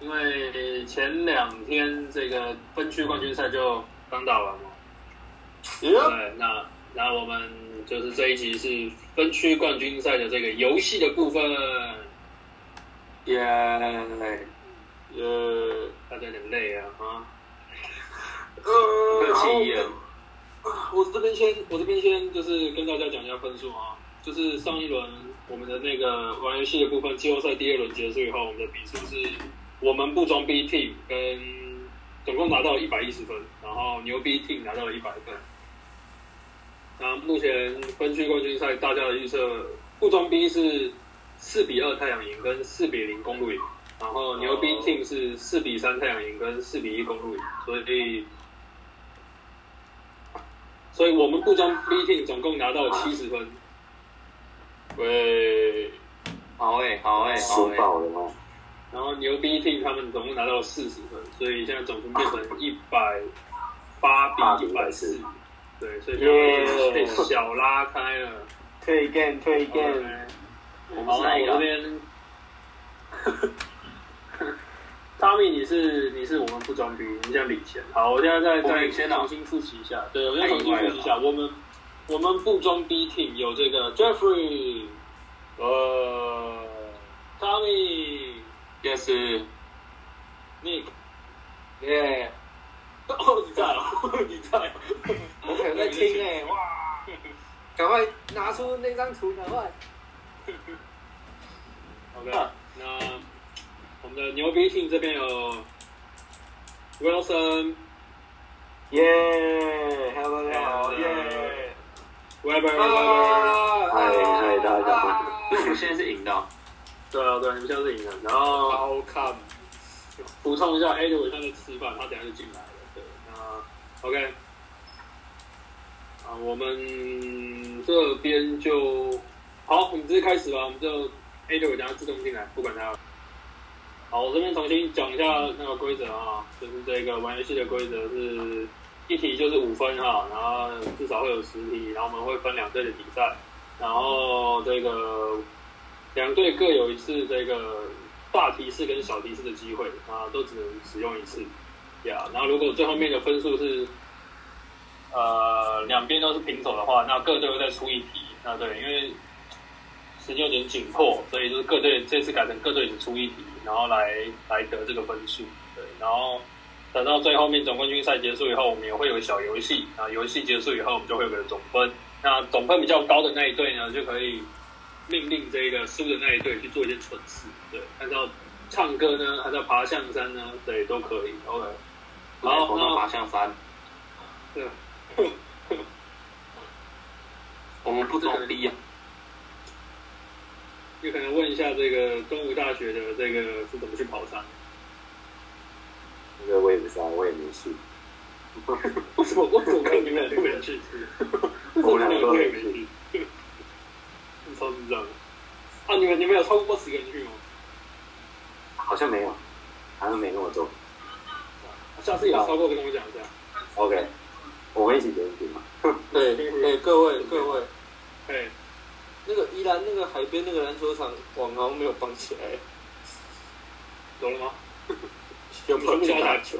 因为前两天这个分区冠军赛就刚打完嘛，对，那那我们就是这一集是分区冠军赛的这个游戏的部分，耶，呃，大家有点累啊，啊，呃，气焰。我这边先，我这边先就是跟大家讲一下分数啊，就是上一轮我们的那个玩游戏的部分，季后赛第二轮结束以后，我们的比数是我们不装 B team 跟总共拿到一百一十分，然后牛逼 team 拿到了一百分。那目前分区冠军赛大家的预测，不装逼是四比二太阳赢跟四比零公路赢，然后牛逼 team 是四比三太阳赢跟四比一公路赢，所以。所以我们不装 B team 总共拿到七十分，喂，好诶，好诶，好诶，爆了吗？然后牛逼 team 他们总共拿到四十分，所以现在总分变成一百八比一百四，对，所以就被小拉开了，退 game 退 game，好，那我这边。汤米，你是你是我们不装逼，你想领先。好，我现在再再重新复习一下。对，我再重新复习一下。我们我们不装逼 team 有这个 Jeffrey，呃，Tommy，Yes，Nick，耶，哦，你在哦，你在，我可能在听哎，哇，赶快拿出那张图，赶快。OK，那。我们的牛逼 team 这边有 Wilson，耶，Hello，大家好，耶，Weber，嗨嗨，大家好，我们 现在是赢的，对啊，对啊，你们现在是赢了，然后 Come，补充一下，Edward 现在在吃饭，他等下就进来了，对，那 OK，啊，我们这边就好，我们直接开始吧，我们就 Edward 等下自动进来，不管他。好，我这边重新讲一下那个规则啊，就是这个玩游戏的规则是一题就是五分哈，然后至少会有十题，然后我们会分两队的比赛，然后这个两队各有一次这个大提示跟小提示的机会啊，都只能使用一次呀。然后如果最后面的分数是呃两边都是平手的话，那各队会再出一题。那对，因为时间有点紧迫，所以就是各队这次改成各队只出一题。然后来来得这个分数，对，然后等到最后面总冠军赛结束以后，我们也会有小游戏啊，游戏结束以后，我们就会有个总分。那总分比较高的那一队呢，就可以命令这个输的那一队去做一些蠢事，对，按照唱歌呢，还是要爬象山呢，对，都可以。OK，好，那爬象山，对，我们不装逼啊。有可能问一下这个东吴大学的这个是怎么去跑山？这个我也不知道，我也没去。为什么？为什么你们两个都没去？我们两个都没去。超智障！啊，你们你们有超过十个人去吗？好像没有，好像没那么多。下次有超过的跟我讲一下。OK，我们一起联系嘛。对，哎，各位各位，哎。那个宜兰那个海边那个篮球场网好像没有绑起来，懂了吗？有没有打球？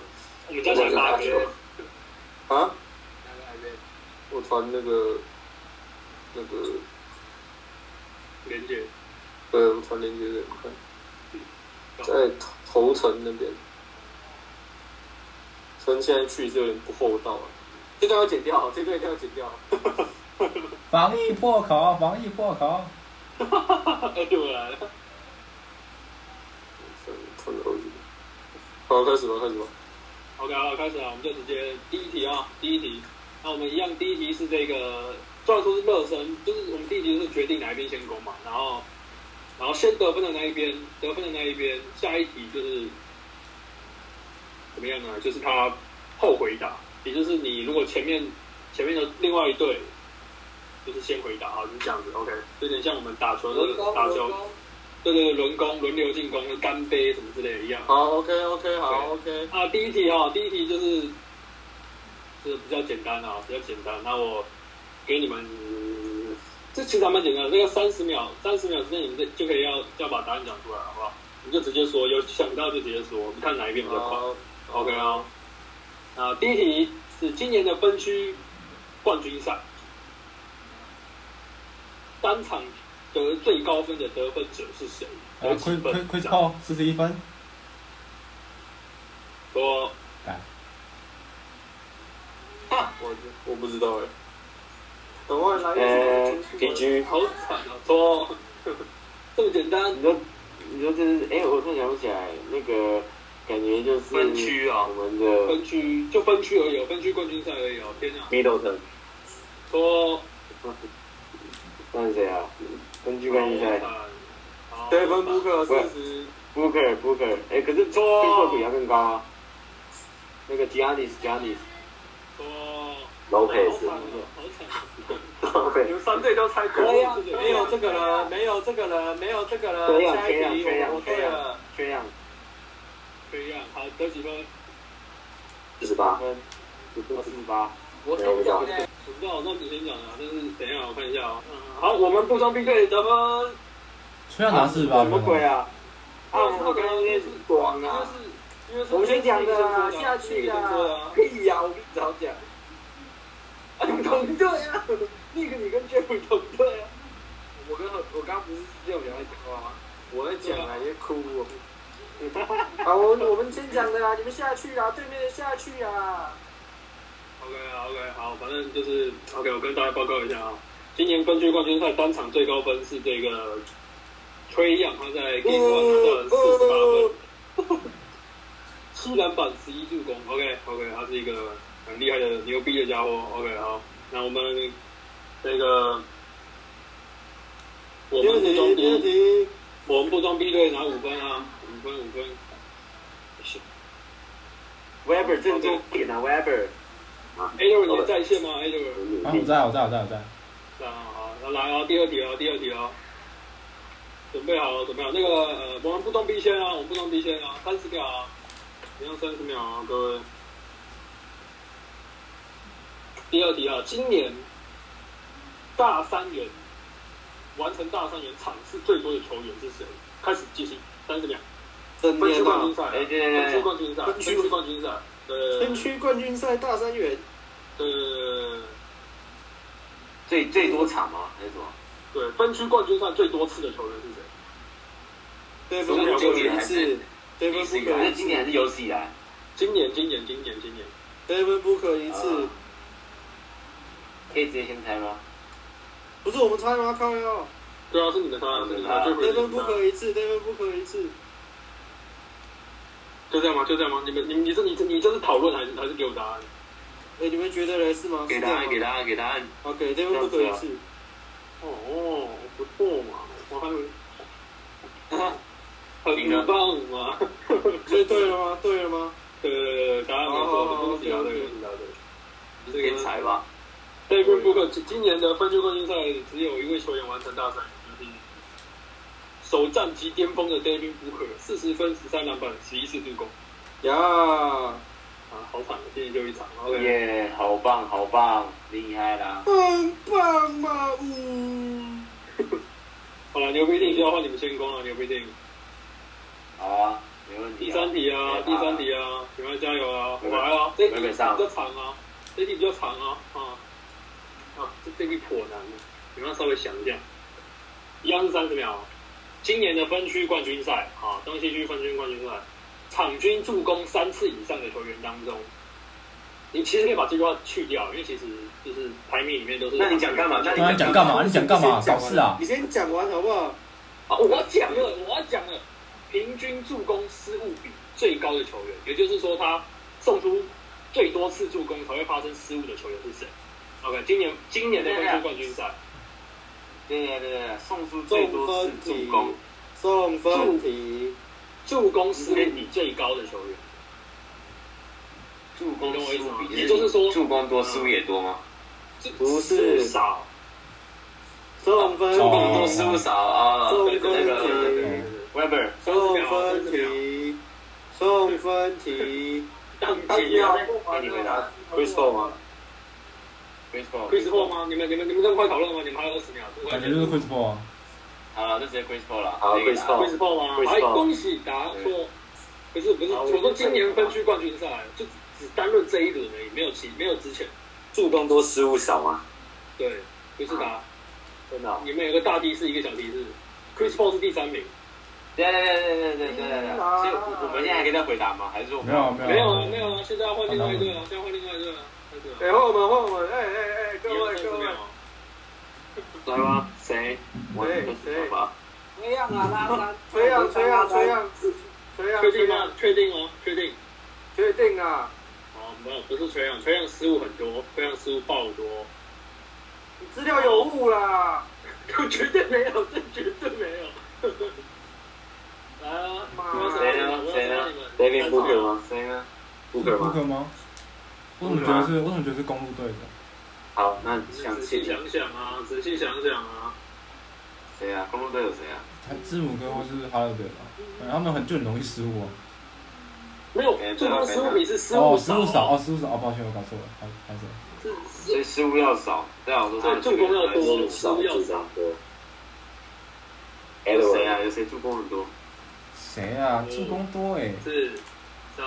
我们家想打球。啊？我传那个那个连接。对，我传连接给你看。在头城那边，趁现在去就有点不厚道了。这个要剪掉，这个一定要剪掉。防疫破口，防疫破口。哈哈哈哈又来了。好，开始吧，开始吧。OK，好，开始了，我们就直接第一题啊，第一题。那我们一样，第一题是这个，虽然说是热身，就是我们第一题是决定哪一边先攻嘛，然后，然后先得分的那一边，得分的那一边，下一题就是怎么样呢？就是他后回答，也就是你如果前面前面的另外一队就是先回答啊，就是这样子，OK，有点像我们打球的打球，对对对，轮攻、轮流进攻、干杯什么之类的一样。好，OK OK，好 OK。啊，第一题哈，第一题就是就是比较简单啊，比较简单。那我给你们，这其实还蛮简单的，这个三十秒，三十秒之内你们就就可以要要把答案讲出来，好不好？你就直接说，有想到就直接说，我们看哪一边比较快。好 OK 啊，啊，第一题是今年的分区冠军赛，单场得最高分的得分者是谁？呃有几，Chris 分 Chris Chris Paul 四十一分，说我我不知道哎。等平局，好惨啊！说 这么简单你，说你说这是哎，我突然想不起来，那个感觉就是分区啊我们的分区就分区而已哦，分区冠军赛而已哦。天啊！Middleton，说那是谁啊？分区冠军赛好对分布克四十，，Booker Booker，哎，可是错比他更高啊。那个 Giannis Giannis 说哦，好惨！你们三队都猜对，没有没有这个人，没有这个人，没有这个人。这样下一这样题这样我对了，这样可以啊。好，得几分？四十八分，四十八，我先讲呢。我不知道，那你先讲啊。但是等一下我看一下啊。嗯，好，我们不装逼队得分。缺氧拿四十八什么分鬼啊？啊，啊，我刚刚是广啊，我们先讲的啊，啊，下去啊啊，。屁呀，我跟你早讲。啊，你们同队啊，那个你跟 Jeffrey 同队啊。我跟我刚不是只有两在讲话吗？我在讲啊，也哭哦。好，我我们先讲的啊，你们下去啊，对面的下去啊。OK OK，好，反正就是 OK，我跟大家报告一下啊，今年分区冠军赛单场最高分是这个崔样，他在 Game One 拿到四十八分，七篮板十一助攻。OK OK，他是一个很厉害的牛逼的家伙。OK，好，那我们这个我们不装逼，题，我们不装逼队拿五分啊，五分五分。Weber 正中点啊，Weber。A 六你在线吗？A 六。啊，我在，我在，我在，我在。啊，好，那来哦，第二题哦，第二题哦，准备好了，准备好。那个呃，我们不装逼先啊，我们不装逼先啊，三十秒啊，你要三十秒啊，各位。第二题啊，今年大三元完成大三元场次最多的球员是谁？开始计时，三十秒。分区冠军，赛分区冠军赛，分分区区冠军赛，对分区冠军赛大三元，对对对最最多场吗？还是什么？对，分区冠军赛最多次的球员是谁？对分布克一次，对分布克还是今年还是有史以来？今年，今年，今年，今年。对分布克一次啊，可以直接先猜吗？不是我们猜吗？靠哟，对啊，是你的他，是你的他，对对分布克一次，对分不可一次，就这样吗？就这样吗？你们，你你这你这你这是讨论还是还是给我答案？哎，你们觉得嘞是吗？给答案，给答案，给答案。好，给对分不可一次，哦，不错嘛，我还以为赢了很棒嘛。所以对了吗？对了吗？对对对对，答案没错，好恭喜答对，OK，OK 恭喜答对。这先个猜吧。David Booker 今年的分区冠军赛只有一位球员完成大赛，就是首战即巅峰的 David Booker，四十分、十三篮板、十一次助攻。呀，啊，好惨，今年就一场。OK，耶，好棒，好棒，厉害啦！很棒嘛，嗯，好了，牛逼定就要换你们先攻了，牛逼定。好啊，没问题。第三题啊，第三题啊，你们加油啊！我来啊，这题比较长啊，这题比较长啊，啊啊，这这题颇难的，你们要稍微想一下。一样是三十秒。今年的分区冠军赛啊，东西区分区冠军赛，场均助攻三次以上的球员当中，你其实可以把这句话去掉，因为其实就是排名里面都是。那你讲干嘛？那那你讲干嘛？你讲干嘛？搞事啊！你先讲完好不好？啊，我要讲了，我要讲了，平均助攻失误比最高的球员，也就是说他送出最多次助攻才会发生失误的球员是谁？OK，今年今年的分区冠军赛，对对对对，送出最多次分题助攻，，送分题，助攻。失误比最高的球员，助攻失误比，也就是说助攻多，失误也多吗？不是。少，送分助攻多，题，失误少啊。送分对对题，，Weber，送分题，送分题。当他机要啊不完你回答了。Chris Paul 吗？Chris Paul 吗？你们你们你们这么快讨论吗？你们还有二十秒，感觉就是 Chris Paul 啊。好了，就直接 Chris Paul 了。好，Chris Paul 吗？还恭喜答错，不是不是，我说今年分区冠军赛就只单论这一轮而已，没有其没有之前助攻多失误少吗？对，不是答，真的。你们有个大提示，一个小提示，Chris Paul 是第三名。对对对对对对对对，所以我们现在还可以再回答吗？还是说没有没有没有啊？现在要换另外一队了，现在换另外一队了。哎，换我们，换我们！哎哎哎，各位各位，来吧？谁？我谁谁吧。这样啊，拉三，崔样崔样崔样崔样崔样确定吗？，确定吗？确定。确定啊！哦，没有，不是崔杨，崔杨失误很多，崔杨失误爆多，你资料有误啦！绝对没有，这绝对没有。来啊，妈谁呢？谁呢？David Booker 吗？谁呢？Booker 吗？Booker 吗？我怎么觉得是？我怎么觉得是公路队的？好，那详仔细细想想啊，仔细想想啊，谁啊？公路队有谁啊？还字母哥或是哈勒德吧？嗯他们很就很容易失误啊。没有，助攻失误比是失哦，失误少哦，失误少哦，抱歉，我搞错了，还还是是所以失误要少，对啊，我说对助攻要多，失少误要少。多。有谁啊？有谁助攻很多？谁啊？助攻多哎，是三，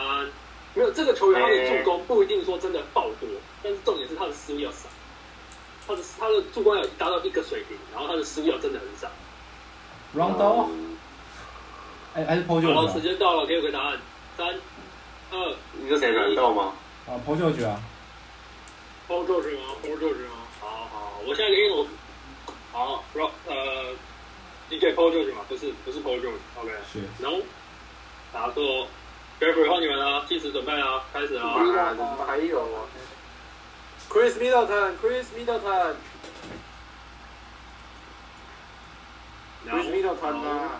没有这个球员他的助攻不一定说真的爆多，但是重点是他的失误要少，他的他的助攻要达到一个水平，然后他的失误要真的很少。Rondo，哎还是 p o j o 好，g 时间到了，给我个答案，三二你是谁？软豆吗？啊 p o j o g 啊，Paul George 吗？Paul George 吗？好好，我现在给你我，好，Rock 呃，DJ Paul George 嘛，不是不是 Paul George，OK，、是。然后答错。e r y 换你们了，计时准备啊，开始啊，还有啊？Chris Middleton，Chris Middleton，Chris Middleton 啊，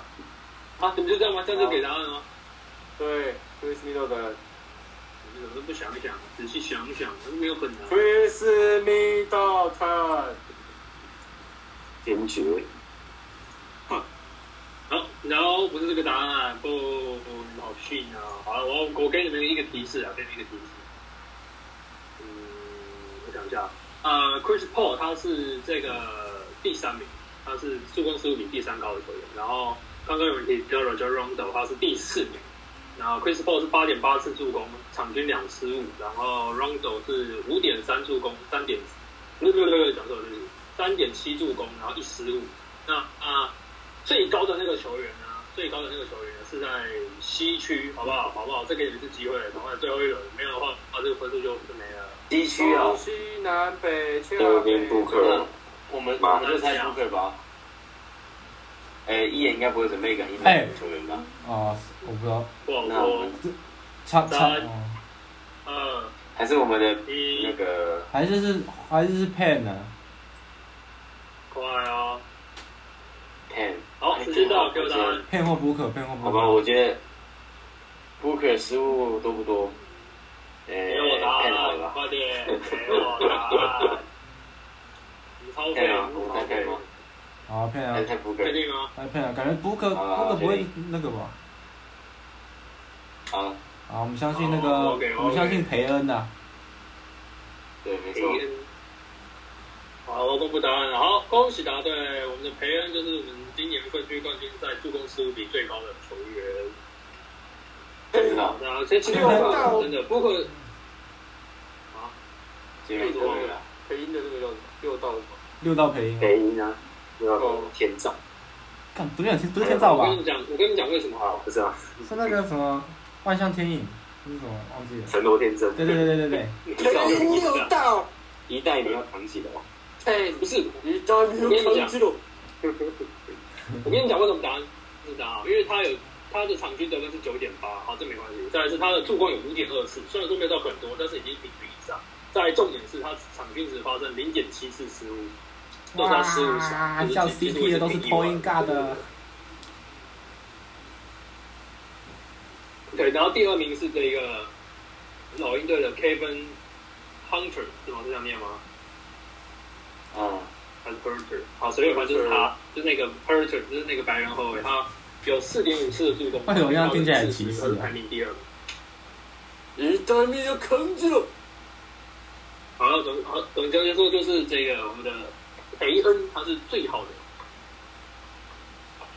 啊，你们就这样吗？这样就给答案吗？对，Chris Middleton，Chris 你怎么都不想想，仔细想想，没有很难。Chris Middleton。坚决。好，然后不是这个答案，不，好逊啊！好了，我我给你们一个提示啊，给你们一个提示。嗯，我想一下，呃，Chris Paul 他是这个第三名，他是助攻失误比第三高的球员。然后刚刚有人提到 Roger Rondo，他是第四名。然后 Chris Paul 是八点八次助攻，场均两失误。然后 Rondo 是五点三助攻，三点，不是不是不是讲错了，就是三点七助攻，然后一失误。那啊。最高的那个球员？最高的那个球员是在西区，好不好？好不好？再给你们一次机会，赶快最后一轮，没有的话，啊，这个分数就就没了。西区啊东，西南北恰右北边布克，我们我们就猜布克吧。哎，一眼应该不会准备一个英美球员吧？啊，我不知道，不好那我说们。差差三哦，二还是我们的那，个还是是还是是 Pen 呢？快哦！Pen。好，时间到，给我答案。Pen 或 Booker，Pen 或好吧，我觉得 Booker 失误多不多？哎给我答案，吧快点，给我答案。你超费，，Pen 啊，我们猜 Pen 吗？好，Pen 啊确定吗？来 Pen 啊，感觉 Booker 好啦 Booker 不会那个吧？好，好，我们相信那个，我们相信培恩的。对，没错。好，我公布答案了。好，恭喜答对。我们的培恩就是我们今年分区冠军赛助攻失误比最高的球员。真的，那先请你们真的，不可啊，结果错了。配音的这个叫什么？六道六道培音，北音啊，六道天照。看不是不是天照吧我跟？你讲，我跟你讲为什么啊。不是啊，是那个什么万象天影，那是什么忘记了？神罗天真。对对对对对对，配音六道，一代你要扛起的哦。哎，不是，一代你要扛起了。我跟你讲为什么答案是答案，因为他有他的场均得分是九点八，好，这没关系。再来是他的助攻有五点二次，虽然说没有到很多，但是已经平均以上。再来重点是他场均只发生零点七次失误，哇，就是叫 CP 的都是 point guard 的。对，然后第二名是这个老鹰队的 Kevin Hunter 是吗？这样念吗？啊，还是 Hunter？好，随便反正就是他，就是那个 p e r t e r 就是那个白人后卫，他有四点五次的助攻，为什么这样听起来很歧视啊排名第二。一对面就坑住了。好，那总好总结来说就是这个我们的培恩，他是最好的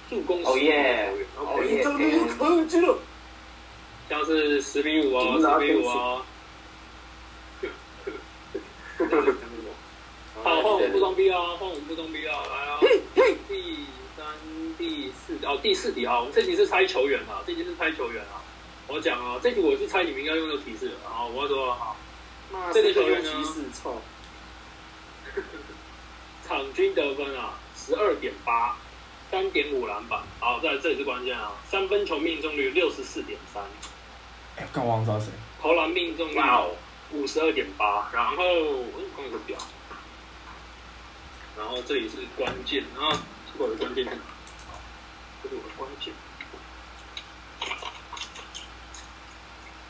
助攻哦耶哦一对面就坑住了。像是十比五啊，十比五啊。好，换我们不装逼啊，换我们不装逼啊，来啊！哦，第四题啊，我们这题是猜球员啊，这题是猜球员啊。我讲啊，这题我是猜你们应该用的提示啊，我要说好，妈这个球员呢提示操，场均得分啊，十二点八，三点五篮板。好，在这里是关键啊，三分球命中率六十四点三，哎，刚忘知道谁。投篮命中率五十二点八，然后我看有个表，然后这里是关键啊，这的关键在哪？这是我的关键。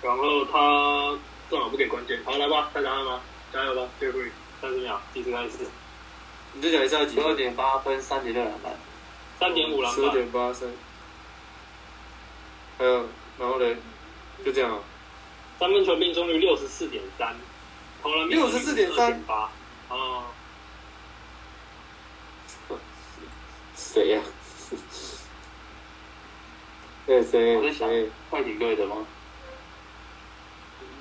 然后他正好不给关键，好来吧，猜答案吧，加油吧 e r e y 三十秒，计时开始，你再讲一下几十二分？点八分，三点六篮板，三点五篮板十二，点八三。还有，然后嘞，就这样啊。三分球命中率六十四点三，投篮命中率64.3八，啊，谁呀？那谁我在想谁？快艇队的吗？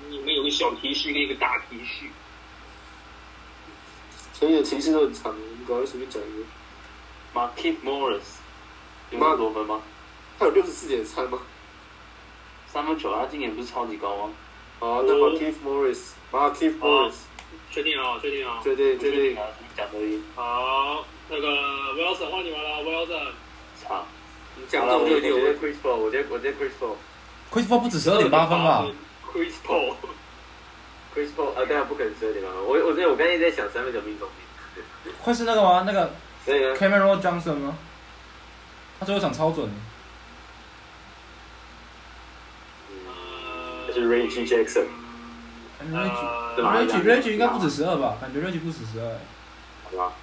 你们有个小提示跟一个大提示。所有提示都很长，你赶快随便讲一个。Markif Morris 有那么多分吗？他有六十四点三吗？三分球他今年不是超级高吗？好，那么 Keith Morris，Markif Morris，确定啊，确定啊。确定确定。啊，你讲而已。好，那个 Wilson 换你们了，Wilson。操！你讲中就一定有问题。Chris Paul，我觉得我觉得 Chris Paul。Chris Paul 不止十二点八分吧？？Chris Paul。Chris Paul 啊，当然不可能十二点八分。我我觉得我刚才一直在想三分球命中率，会是那个吗？那个，Cameron Johnson 吗？他最后一场超准是 Reggie Jackson。Reggie 对吧 Reggie Reggie 应该不止十二吧？感觉 Reggie 不止十二。好吧？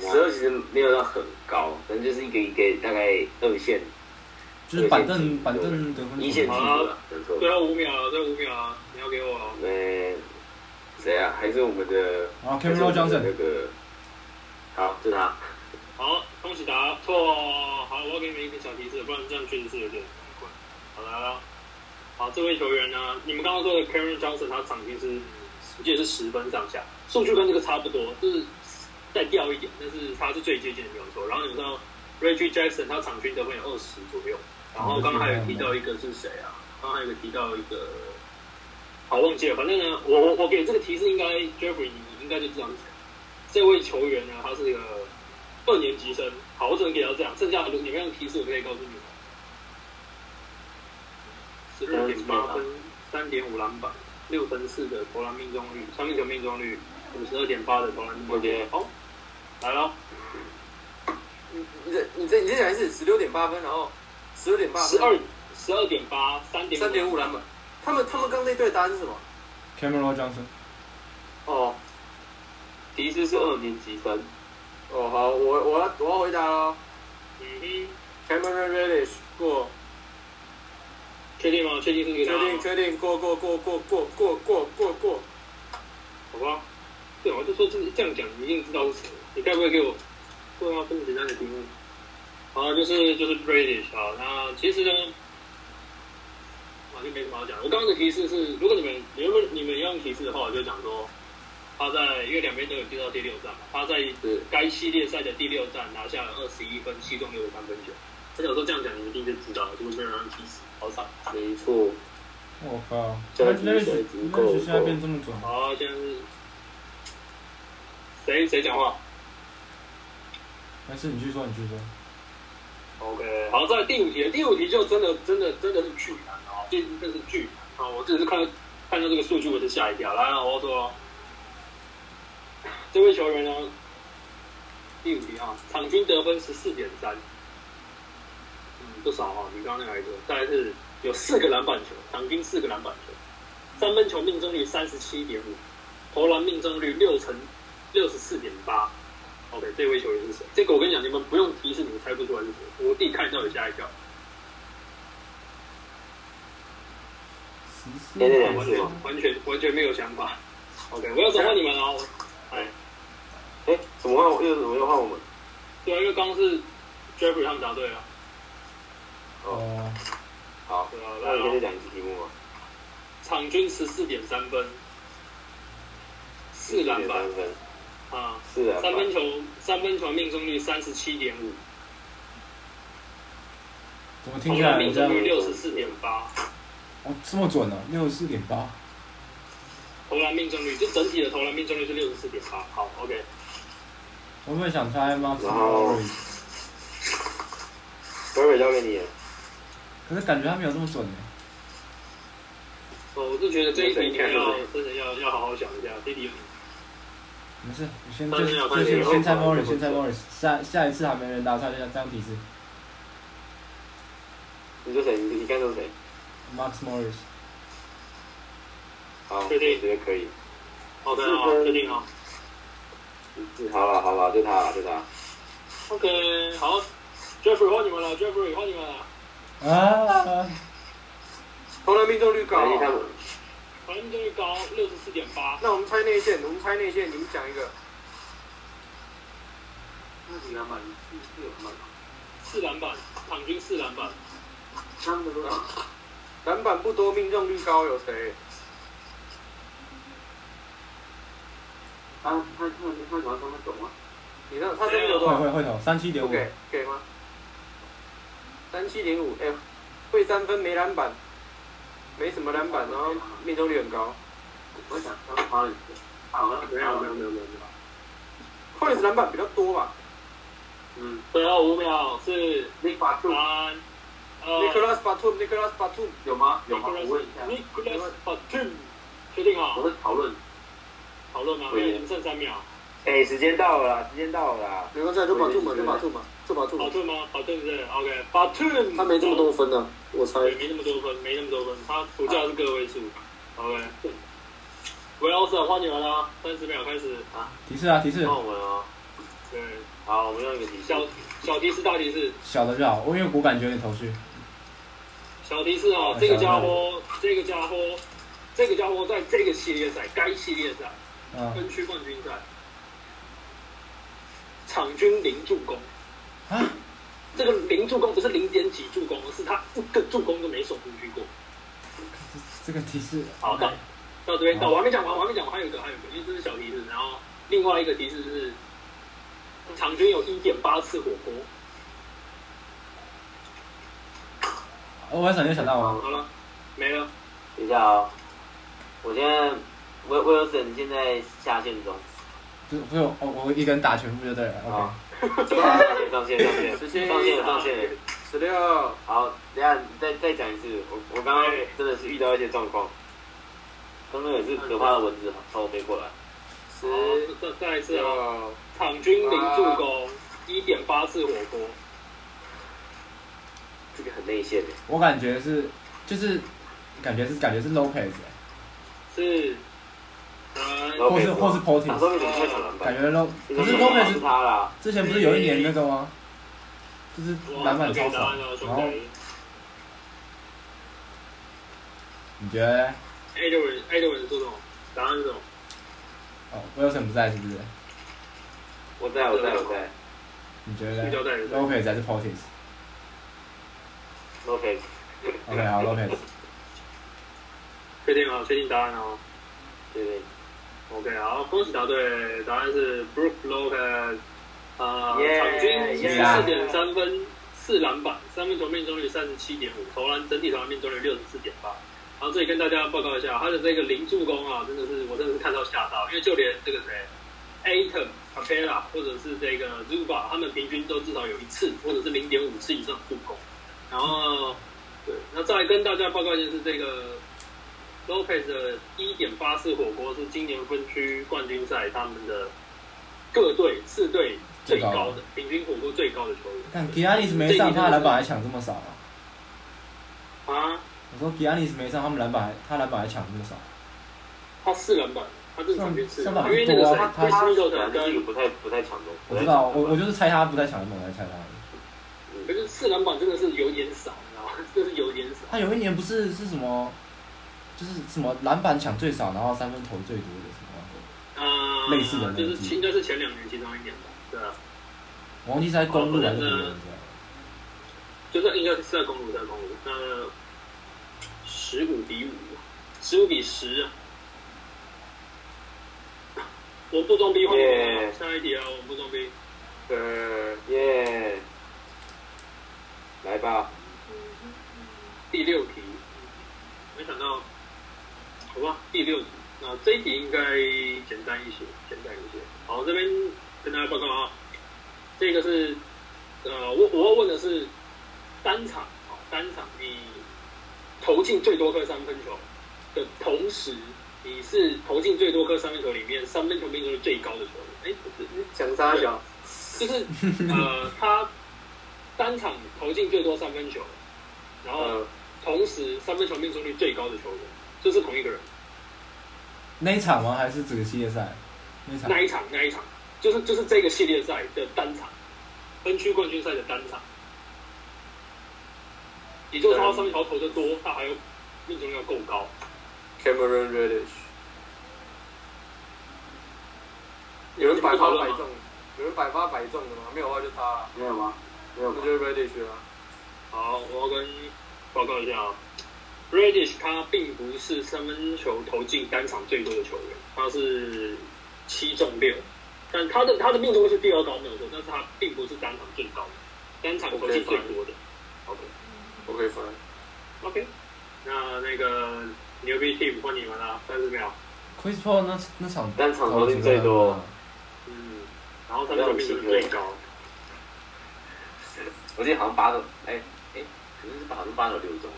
十二其实没有到很高，可能就是一个一个大概二线就是板凳板凳得分一线替补了，没错。最后五秒了，最后五秒了，你要给我。嗯，谁啊？还是我们的然后还是 Cameron Johnson 那个，好，就他。好，恭喜答错。好，我要给你们一个小提示，不然这样确实是有点困。好来了，好，这位球员呢，你们刚刚说的 Karen Johnson，他场均是我记得是十分上下，数据跟这个差不多，就是再掉一点，但是他是最接近的没有错。然后你知道 Reggie Jackson 他场均得分有二十左右，然后刚刚还有提到一个是谁啊？刚刚还有个提到一个，好忘记了，反正呢，我我我给这个提示应该 Jeffrey 你应该就知道是谁。这位球员呢，他是一个二年级生，好，我只能给到这样，剩下的你们用提示我可以告诉你们。十二点八分，三点五篮板，六分四的投篮命中率，三分球命中率，五十二点八的投篮命中率。好，来了，你你这你这你这讲一次，十六点八分，然后十六点八，十二十二点八，三点三点五篮板。他们他们刚那队的答案是什么？Cameron Johnson 哦提示是二年级分，哦，好，我我要我要回答喽。嗯哼，Cameron Reddish 过，确定吗？确定是这个答确？定确定过过过过过过过过过。好吧，对，我就说这这样讲，你一定知道是谁。你该不会给我问到这么简单的题目？好，就是就是 British 啊。那其实呢，啊就没什么好讲。我刚刚的提示是，如果你们你们你们要用提示的话，我就讲说他在因为两边都有接到第六站嘛，他在该系列赛的第六站拿下了二十一分、七中六的三分球。而且我说这样讲，你们一定就知道了，就是没有人提示，好惨。没错，我靠，这那样子才 Reggie 足够 Reggie 现在变这么准，好，现在是谁谁讲话？没事，你去说，你去说。OK，好，在第五题，第五题就真的真的真的是巨难啊，这真是巨难啊！我只是看看到这个数据我就吓一跳。来，我说，这位球员呢，第五题啊，场均得分十四点三，嗯，不少啊，比刚刚那个还多。再来是有四个篮板球，场均四个篮板球。三分球命中率三十七点五，投篮命中率六成六十四点八。OK，这位球员是谁？这个我跟你讲，你们不用提示，你们猜不出来是谁。我自己看到有吓一跳。完全完全完全没有想法。OK，我要怎么问你们哦？哎，哎，怎么换？又怎么又换我们？对啊，因为刚刚是 Jeffrey 他们答对了。哦，好，那你可以讲一次题目吧？场均十四点三分，四篮板，啊，是啊，三分球三分球命中率三十七点五，怎么听起来命中率六十四点八？哦，这么准呢，六十四点八。投篮命中率，就整体的投篮命中率是六十四点八。好，OK。我们想猜吗？然后，Barry 交给你。可是感觉他没有这么准呢。哦，我是觉得这一题你要真的要要好好想一下，这题。没事，你先就就先先猜 Morris，先猜 Morris，下下一次还没人答，他就这样提示。你说谁？你你刚说谁？Max Morris。好，确定？觉得可以。好的，好，确定啊。嗯，好了好了，就他了，就他。OK，好，Jeffrey 换你们了，Jeffrey 换你们了。啊！投篮命中率高，命中率高，六十四点八。那我们猜内线，我们猜内线，你们讲一个。那几篮板？四篮板。四篮板，场均四篮板。三分多少？篮板不多，命中率高，有谁？他他他他喜欢三分球吗？你知道他三分球多少？会会会投三七点五。给给吗？三七点五，哎，会三分没篮板，没什么篮板，然后命中率很高。我想他花好了，没有没有没有没有。快篮板比较多吧？嗯，最后五秒是尼巴图，三，呃，尼克拉斯巴图，尼克拉斯巴图有吗？有吗？我问一下。尼克拉斯巴图，确定啊？我在讨论，讨论吗？对，剩三秒。哎，时间到了，时间到了啦。没关系，就把兔嘛，就把兔嘛，就把兔。把兔吗？把兔是 OK，把兔。他没这么多分呢，我猜。没那么多分，没那么多分。他股价是个位数。OK。Wilson 换你们了，三十秒开始啊！提示啊，提示。换我们啊。对。好，我们用一个提示。小小提示，大提示。小的就好，我因为我感觉有点头绪。小提示啊，这个家伙，这个家伙，这个家伙在这个系列赛，该系列赛，分区冠军赛。场均零助攻啊！这个零助攻不是零点几助攻，而是他一个助攻都没守出去过。这个提示好到到这边到，我还没讲完，我还没讲完，还有一个，还有一个，因为这是小提示。然后另外一个提示是，场均有一点八次火锅。我还想就想到吗？好了，没了。等一下啊！我现在威威尔森现在下线中。不不用我我一个人打全部就对了线上线上线上线上线十六。好，等下再再讲一次，我我刚刚真的是遇到一些状况，刚刚也是可怕的蚊子朝我飞过来。十再再一次啊！场均零助攻，一点八次火锅，这个很内线的。我感觉是就是感觉是感觉是 Lopez。是。或是或是 Portis，感觉 Lo，可是是他啦。之前不是有一年那个吗？就是篮板超少，然后你觉得？A 六人 A 六人是什么？答案是什么？哦，Wilson 不在是不是？我在我在我在。你觉得？Lopez 还是 Portis？Lopez。OK，好，Lopez。确定啊？确定答案哦。确定。OK，好，恭喜答对，答案是 Brook Lopez，啊，场均十四点三分，四篮板，三分球命中率三十七点五，投篮整体投篮命中率六十四点八。然后这里跟大家报告一下，他的这个零助攻啊，真的是我真的是看到吓到，因为就连这个谁，Atom、Capella 或者是这个 Zuba，他们平均都至少有一次或者是零点五次以上助攻。然后，对，那再跟大家报告一件事，这个。Lopez 的一点八次火锅是今年分区冠军赛他们的各队四队最高的平均火锅最高的球员。看 Giannis 没上，他篮板还抢这么少啊？啊我说 Giannis 没上，他们篮板他篮板还抢这么少。他四篮板，他这场均四，因为那个他他他是跟不太不太抢的。我知道，我我就是猜他不太抢的，我来猜他。可是四篮板真的是有点少，你知道吗？真的是有点少。他有一年不是是什么，就是什么篮板抢最少，然后三分投最多的什么？啊，类似的，就是应该是前两年其中一年吧？对啊。我忘记是在公路还是什么？就是应该是在公路，在公路。那十五比五，十五比十。我不装逼，耶！下一题啊，我不装逼。呃，耶！来吧。第六题，没想到，好吧，第六题。那这一题应该简单一些，简单一些。好，这边跟大家报告啊，这个是呃，我我要问的是单场，啊，单场你投进最多颗三分球的同时。你是投进最多颗三分球里面三分球命中率最高的球员。哎，不是，讲啥讲？就是呃，他单场投进最多三分球，然后同时三分球命中率最高的球员，这是同一个人。那一场吗？还是整个系列赛？那场？那一场？那一场？就是就是这个系列赛的单场，分区冠军赛的单场。也就是他三分球投的多，他还有命中率要够高。Cameron Reddish，有人百发百中，有人百发百中的吗？没有的话就他了。没有吗？没有，那就是 Reddish 了。好，我要跟报告一下啊，Reddish 他并不是三分球投进单场最多的球员，他是七中六，但他的他的命中率是第二高没有错，但是他并不是单场最高的，单场投进最多的。OK，OK，fine。OK，那那个。牛逼 team 换你们了，三十秒。Chris Paul 那那场单场投进最多，嗯，然后他的命中率最高。我记得好像八个，哎哎，可能是好像八个六中。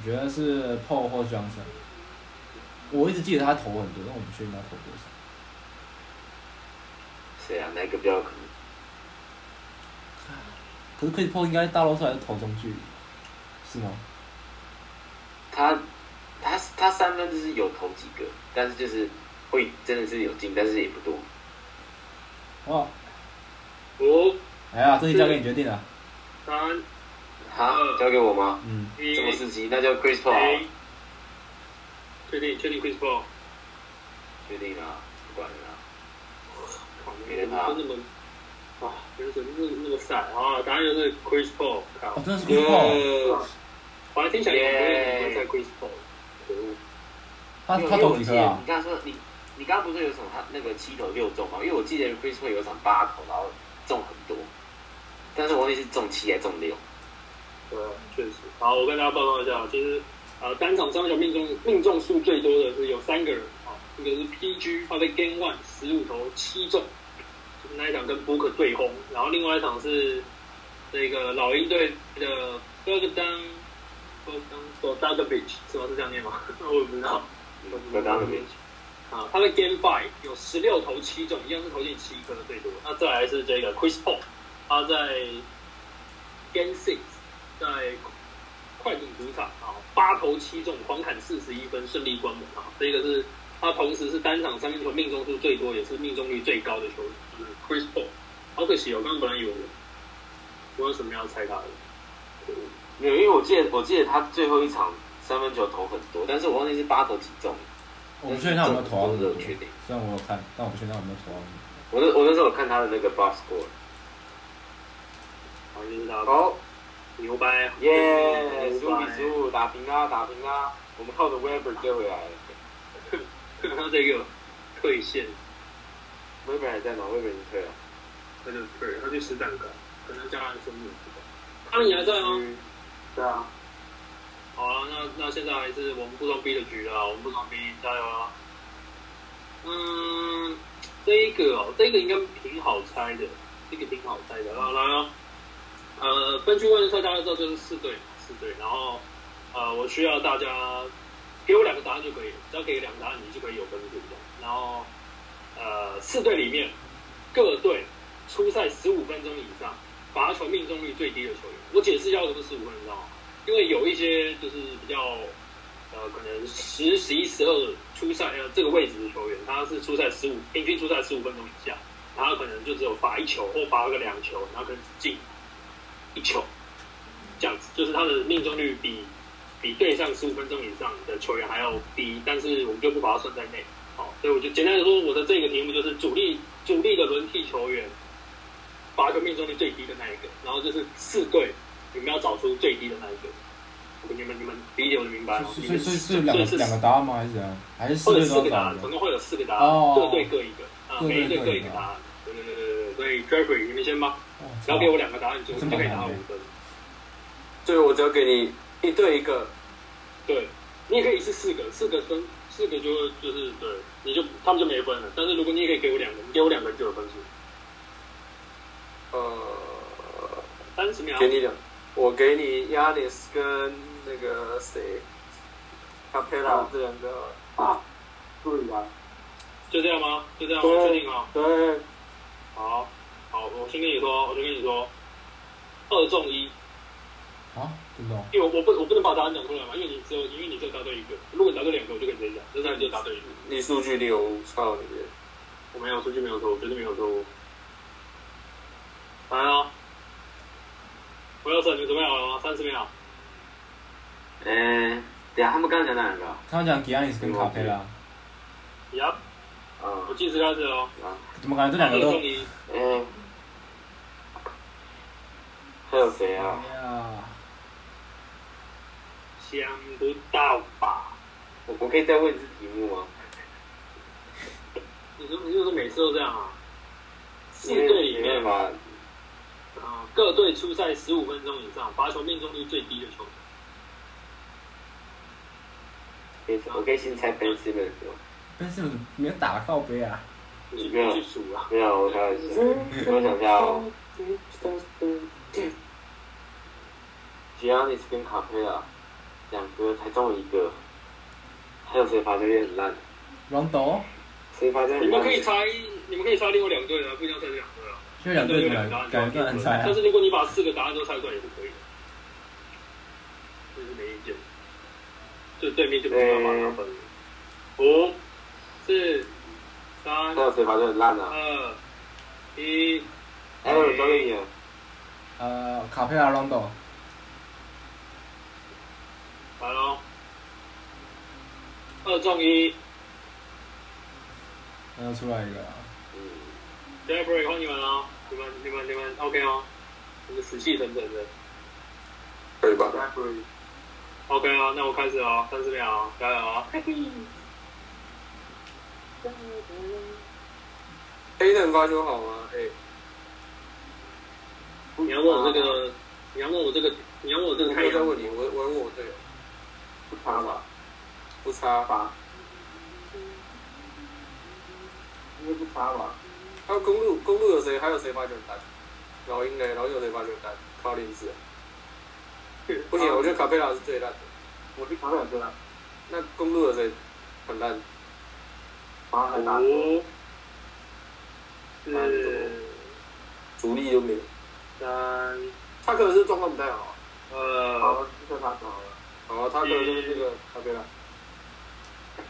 我觉得是 Paul 或 Johnson。我一直记得他投很多，但我不确定他投多少。谁啊？哪个比较可能？可是 Chris Paul 应该大多数还是投中距离，是吗？他。他他三分就是有投几个，但是就是会真的是有进，但是也不多。哦，五，哎呀，这题交给你决定了。三，好，交给我吗？嗯。这么刺激，那叫 Chris Paul。确定，确定 Chris Paul。确定了，不管了。给他。真的吗？哇，不是那那么帅啊！答案就是 Chris Paul。哦，真的是 Chris Paul。我还听起来有人在 Chris Paul。他他投几颗啊？你刚刚说你你刚刚不是有什么他那个七投六中吗？因为我记得 Chris Paul 有场八投，然后中很多，但是我那是中七还是中六。对，确实。好，我跟大家报告一下，其实呃单场三分球命中命中数最多的是有三个人啊，一个是 PG，他在 Game One 十五投七中，就是那一场跟 Booker 对轰，然后另外一场是那个老鹰队的 Bergdan。说 d o g Beach 是吗？是这样念吗？我也不知道。d o g Beach 啊，他的 Game Five 有十六投七中，一样是投进七颗最多。那再来是这个 Chris Paul，他在 Game Six 在快艇主场啊，八投七中，狂砍四十一分，顺利关门啊。这个是他同时是单场三分球命中数最多，也是命中率最高的球员，就是 Chris Paul。好可惜哦，刚刚本来以为我有什么要猜他的。没有，因为我记得我记得他最后一场三分球投很多，但是我忘记是八投几中。我不确定他有没有投到那个，确定。虽然我有看，但我不确定他有没有投到我那我那时候有看他的那个 box score。好，领导。好，牛掰！耶，十五比十五，打平啊，打平啊！我们靠着 Weber 追回来了。他这个退线。Weber 还在吗？Weber 已经退了。他就退，他去实战课，可能家人生日。他你还在吗？对啊，好了，那那现在还是我们不装逼的局了，我们不装逼，加油啊！嗯，这一个哦，这个应该挺好猜的，这个挺好猜的。来来啊，呃，分区问赛大家知道就是四队，四队，然后呃，我需要大家给我两个答案就可以，只要给两个答案，你就可以有分数的。然后呃，四队里面各队出赛十五分钟以上。罚球命中率最低的球员，我解释一下为什么十五分，钟？因为有一些就是比较呃，可能十、十一、十二出赛呃这个位置的球员，他是出赛十五，平均出赛十五分钟以下，然后可能就只有罚一球或罚个两球，然后可能进一球，这样子，就是他的命中率比比对上十五分钟以上的球员还要低，但是我们就不把它算在内。好，所以我就简单的说，我的这个题目就是主力主力的轮替球员罚球命中率最低的那一个，然后就是四队。你们要找出最低的那一个，你们你们理解我的明白吗？所以所以是两个两个答案吗？还是怎样？还是或者四个答案？总共会有四个答案，各队各一个，啊，每一队各一个答案。对对对对对，所以 Jeffrey，你们先吧，只要给我两个答案，就就可以拿五分。对，我只要给你一对一个，对，你也可以是四个，四个分，四个就就是对，你就他们就没分了。但是如果你也可以给我两个，你给我两个就有分数。呃，三十秒，给你两。我给你 Yanis 跟那个谁，Capella 这两个啊，对吧？就这样吗？就这样，确定啊？对。好，好，我先跟你说，我就跟你说，二中一。啊？真的？因为我不，我不能把答案讲出来嘛，因为你只有，因为你只有答对一个。如果你答对两个，我就跟你直接讲，这三个就答对一个。你数据你有错里面？我没有数据没有错，绝对没有错误。来啊！我要说，你准备好了吗？三十秒。嗯，对啊，他们刚刚讲哪两个？他们讲吉安尼斯跟卡佩拉。Yup。啊。我计时开始哦。啊。怎么感觉这两个都？嗯。还有谁啊？想不到吧？我我可以再问一次题目吗？你说你就是每次都这样啊？四队里面吧。啊，各队出赛十五分钟以上，罚球命中率最低的球队。我可以先猜 Ben Simmons。Ben Simmons 没有打靠背啊？你不要去数啊！没有，我开始。我想一下哦。Giannis 跟卡佩拉两个才中一个，还有谁罚球也很烂？Rondo。谁罚球？你们可以猜，你们可以猜另外两队啊，不一定要猜这两队啊。就两队感感觉很猜，但是如果你把四个答案都猜出来也是可以的，这是没意见。就对面就没办法拿分。五、四、三。还有谁罚球很烂啊？二、一。还有交给你。呃，卡佩拉隆多。来喽。二中一。还要出来一个。Jeffrey，欢迎你们哦！你们、你们、你们 OK 哦？你们死气沉沉的，可以吧？Jeffrey，OK 啊，那我开始哦，三十秒，加油啊！嘿嘿。A 能发球好吗？哎，你要问我这个，你要问我这个，你要问我这个太阳？问你，我我问我队友，不差吧？不差吧？应该不差吧？还有公路，公路有谁？还有谁发球单？老鹰嘞，老鹰有谁发球单？靠林子。不行，我觉得卡佩拉是最烂的。我觉得卡佩拉最烂。那公路有谁很烂？五、是、主力都没有。三，他可能是状况不太好。呃，好，就他好了。好，他可能就是这个卡佩拉。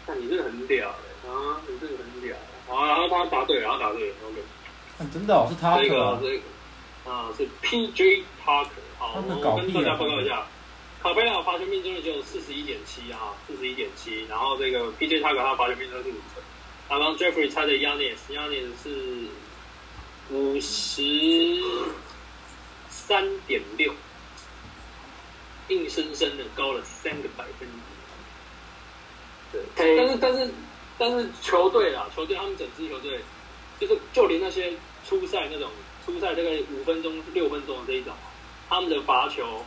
那你这个很屌的啊！你这个很屌。好，然后他答对，然后答对，OK。真的，是他这个这个啊，是 PJ Parker。好，我跟大家报告一下，卡贝拉罚球命中率只有四十一点七啊，四十一点七。然后这个 PJ Parker 他罚球命中率是五成。刚刚 Jeffrey 猜的 Yanis，Yanis 是五十三点六，硬生生的高了三个百分点。对，但是但是。但是球队啊，球队他们整支球队，就是就连那些初赛那种初赛大概五分钟、六分钟的这一种，他们的罚球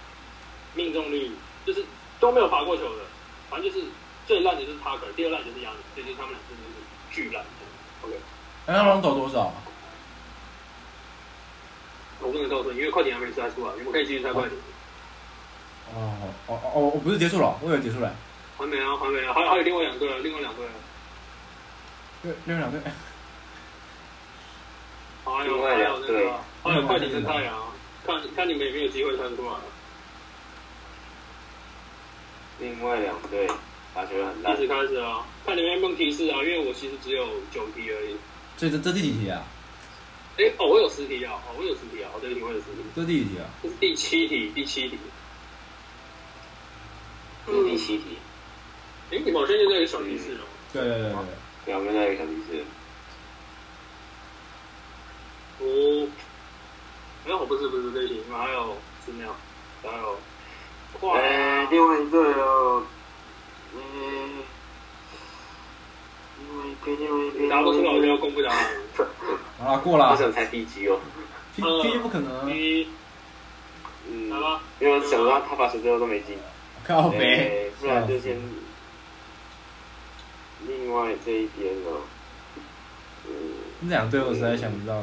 命中率就是都没有罚过球的，反正就是最烂的就是他克，第二烂就是杨，这就是他们两支就是巨烂。OK，那龙斗多少？我不能告诉你，因为快艇还没猜出来，你们可以继续猜快艇。哦哦哦哦，不是结束了，我以为结束了。还没啊，还没啊，还还有另外两队，另外两队。另另两队，还有还有那个，还有快艇跟太阳，看看你们有没有机会猜出来。另外两队打球很烂。开始开始啊！看你们有没有提示啊？因为我其实只有九题而已。这这这第几题啊？哎哦，我有十题啊！哦，我有十题啊！哦，对不起，我有十题。这第几题啊？这是第七题，第七题。嗯，第七题。哎，你们好像就在一个小提示哦。对对对对。表面那个小提示。哦。没有，不是不是这题，你们还有十秒，还有。哎，另外一个哦。嗯。另外一队，另外一队。答不出来我就要公布答案。啊，过了。我想猜 B G 哦。P P 不可能。嗯。因为想到他把球最后都没进。靠北。不然就先。另外这一边哦。嗯。这两队我实在想不到。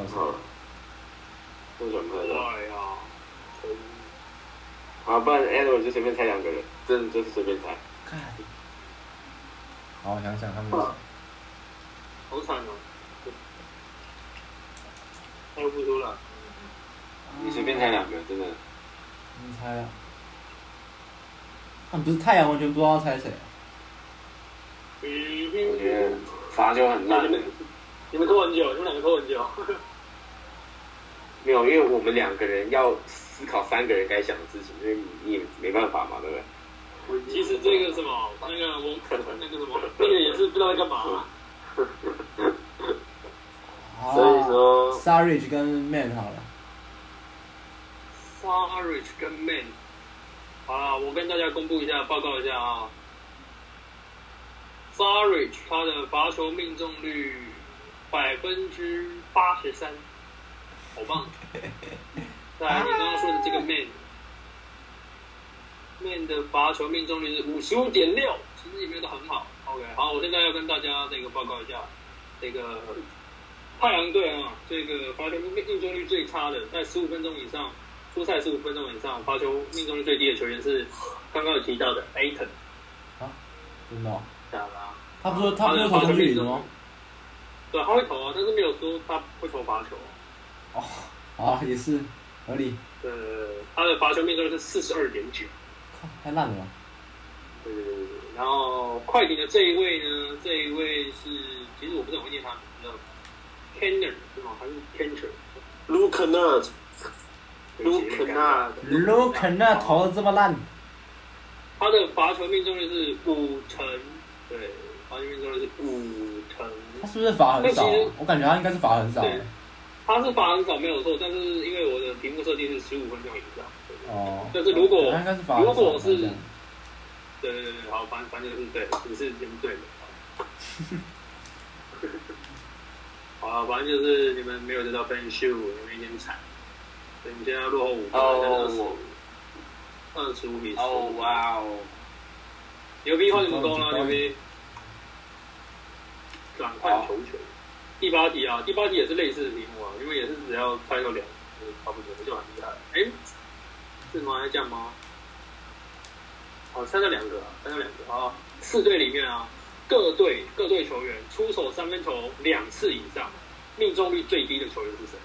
不想猜到。哎呀。好，不然 Edward 就随便猜两个人，真的就是随便猜。看。好，我想想他们。好惨哦。猜不出来。你随便猜两个，真的。你猜啊？啊，不是太阳，完全不知道猜谁。我觉得罚球很烂。你们拖很久，你们两个拖很久。没有，因为我们两个人要思考三个人该想的事情，因为你也没办法嘛，对不对？其实这个什么，那个我那个什么，那个也是不知道在干嘛。所以说 s a r i c h 跟 Man 好了。s a r i c h 跟 Man，好了，我跟大家公布一下，报告一下啊。s a r i c h 他的罚球命中率百分之八十三。好棒！来，你刚刚说的这个 man，man 的罚球命中率是五十五点六，其实也没有很好。OK，好，我现在要跟大家这个报告一下，这个太阳队啊，这个罚球命命中率最差的，在十五分钟以上，初赛十五分钟以上，罚球命中率最低的球员是刚刚有提到的 Aton。啊？真的？假的。他不是他不是投中距离的吗？对，他会投啊，但是没有说他会投罚球。哦，啊，也是合理。呃，他的罚球命中率是四十二点九，太烂了。对对对对然后快艇的这一位呢，这一位是，其实我不是很会念他名字，Kenner 是吗？还是 Kenner？Luke Nard，Luke Nard，Luke Nard 投的这么烂。他的罚球命中率是五成，对，罚球命中率是五成。他是不是罚很少？我感觉他应该是罚很少。他是罚很少没有错，但是因为我的屏幕设定是十五分钟以上。哦。但是如果如果是，对对对，好，反反正就是对，只是你们对的。好啊，反正就是你们没有得到分数，你们有点惨。对，你现在落后五分，二十二十五比十。哦哇哦！牛逼换什么攻了？牛逼！转换球权。第八题啊，第八题也是类似的题目啊，因为也是只要猜到两，差不多就很厉害。哎，是吗？还是这样吗？好，猜到两个，猜到两个啊。四队里面啊，各队各队球员出手三分球两次以上，命中率最低的球员是谁？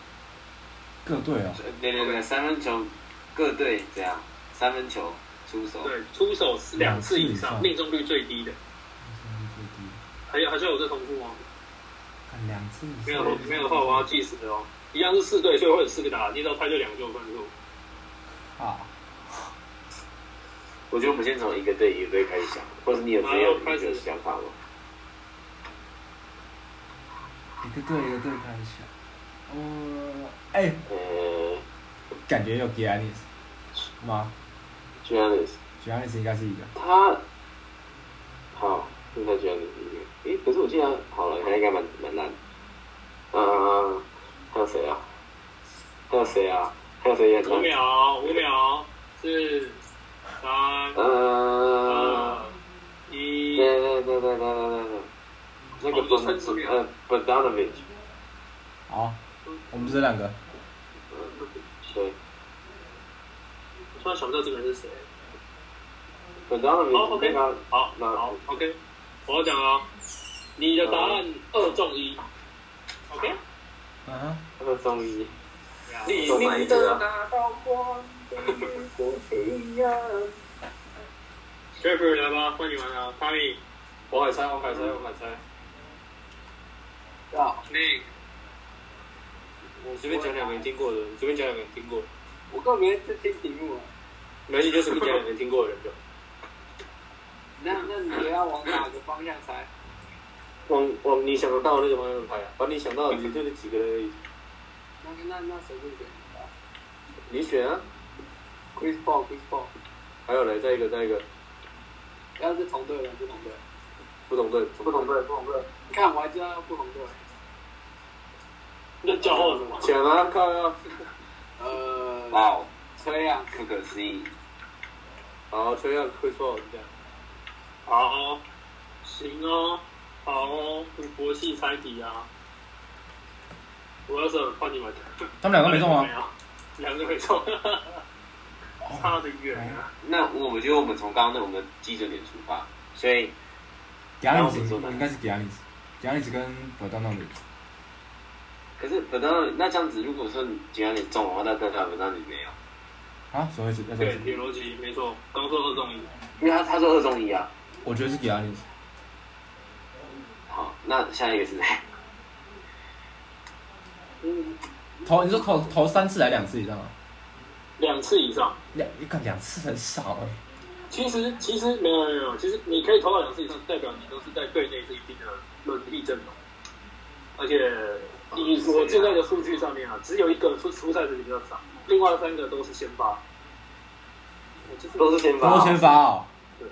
各队啊？对对对，三分球各队这样，三分球出手对，出手两次以上，命中率最低的。还有还是有这重复吗？两次没有没有的话，我要计时的哦。一样是四队，所以会有四个答案。你只要猜对两个就分数。好。我觉得我们先从一个队一个队开始想，或者你有没有开始想法吗？一个队一个队开始想。嗯，哎。呃。感觉有 Giannis 吗？Giannis，Giannis 应该是一个。他。好，现在 Giannis 一个。诶，可是我记得好了，他应该蛮蛮烂。嗯，还有谁啊？还有谁啊？还有谁也五秒，五秒，四，三二一。对对对对对对对那个不是字面。嗯不是这两个。谁？突然想不到这个人是谁。好好那。O K。我讲啊你的答案二中一。Ok 嗯二中一。你来的。那道光 Jeffrey 来吧，换你玩啊，Tommy，我海猜，我海猜，我海猜。啊，Nick，我随便讲两个听过的，随便讲两个听过。我根本没在听题目啊。没事，就随便讲两个听过的人就。那那你要往哪个方向猜？往往你想得到那个方向猜啊，把你想到的就那几个而已。那那那谁会选？你选啊。Chris Paul，Chris Paul。还有嘞，再一个，再一个。要是同队的，不同队。不同队，不同队，不同队。你看，我还知道不同队。那骄傲什么？抢啊，靠啊！呃。哇哦，崔样，不可思议。好，崔样，Chris Paul 这样。好，行哦，好哦，赌博系猜题啊。我要是换你们。他们两个没中 吗？两个没中。差得远啊！那我觉得我们从刚刚那种的基准点出发，所以给阿里子应该是给阿里子，给阿里子跟本当当的。可是本当那这样子，如果说吉安你中的话，那代表本当你没有。啊？什么意思？对，铁逻辑没错，刚说二中一，因为他他说二中一啊。我觉得是给阿里子。好，那下一个是谁？嗯，投你说投投三次还两次以上啊？两次以上，两你看两次很少哎。其实其实没有没有，其实你可以投到两次以上，代表你都是在队内是一定的轮替阵容。而且以我现在的数据上面啊，只有一个出出赛时间比较少，另外三个都是先发。都是先发。都是先发哦。对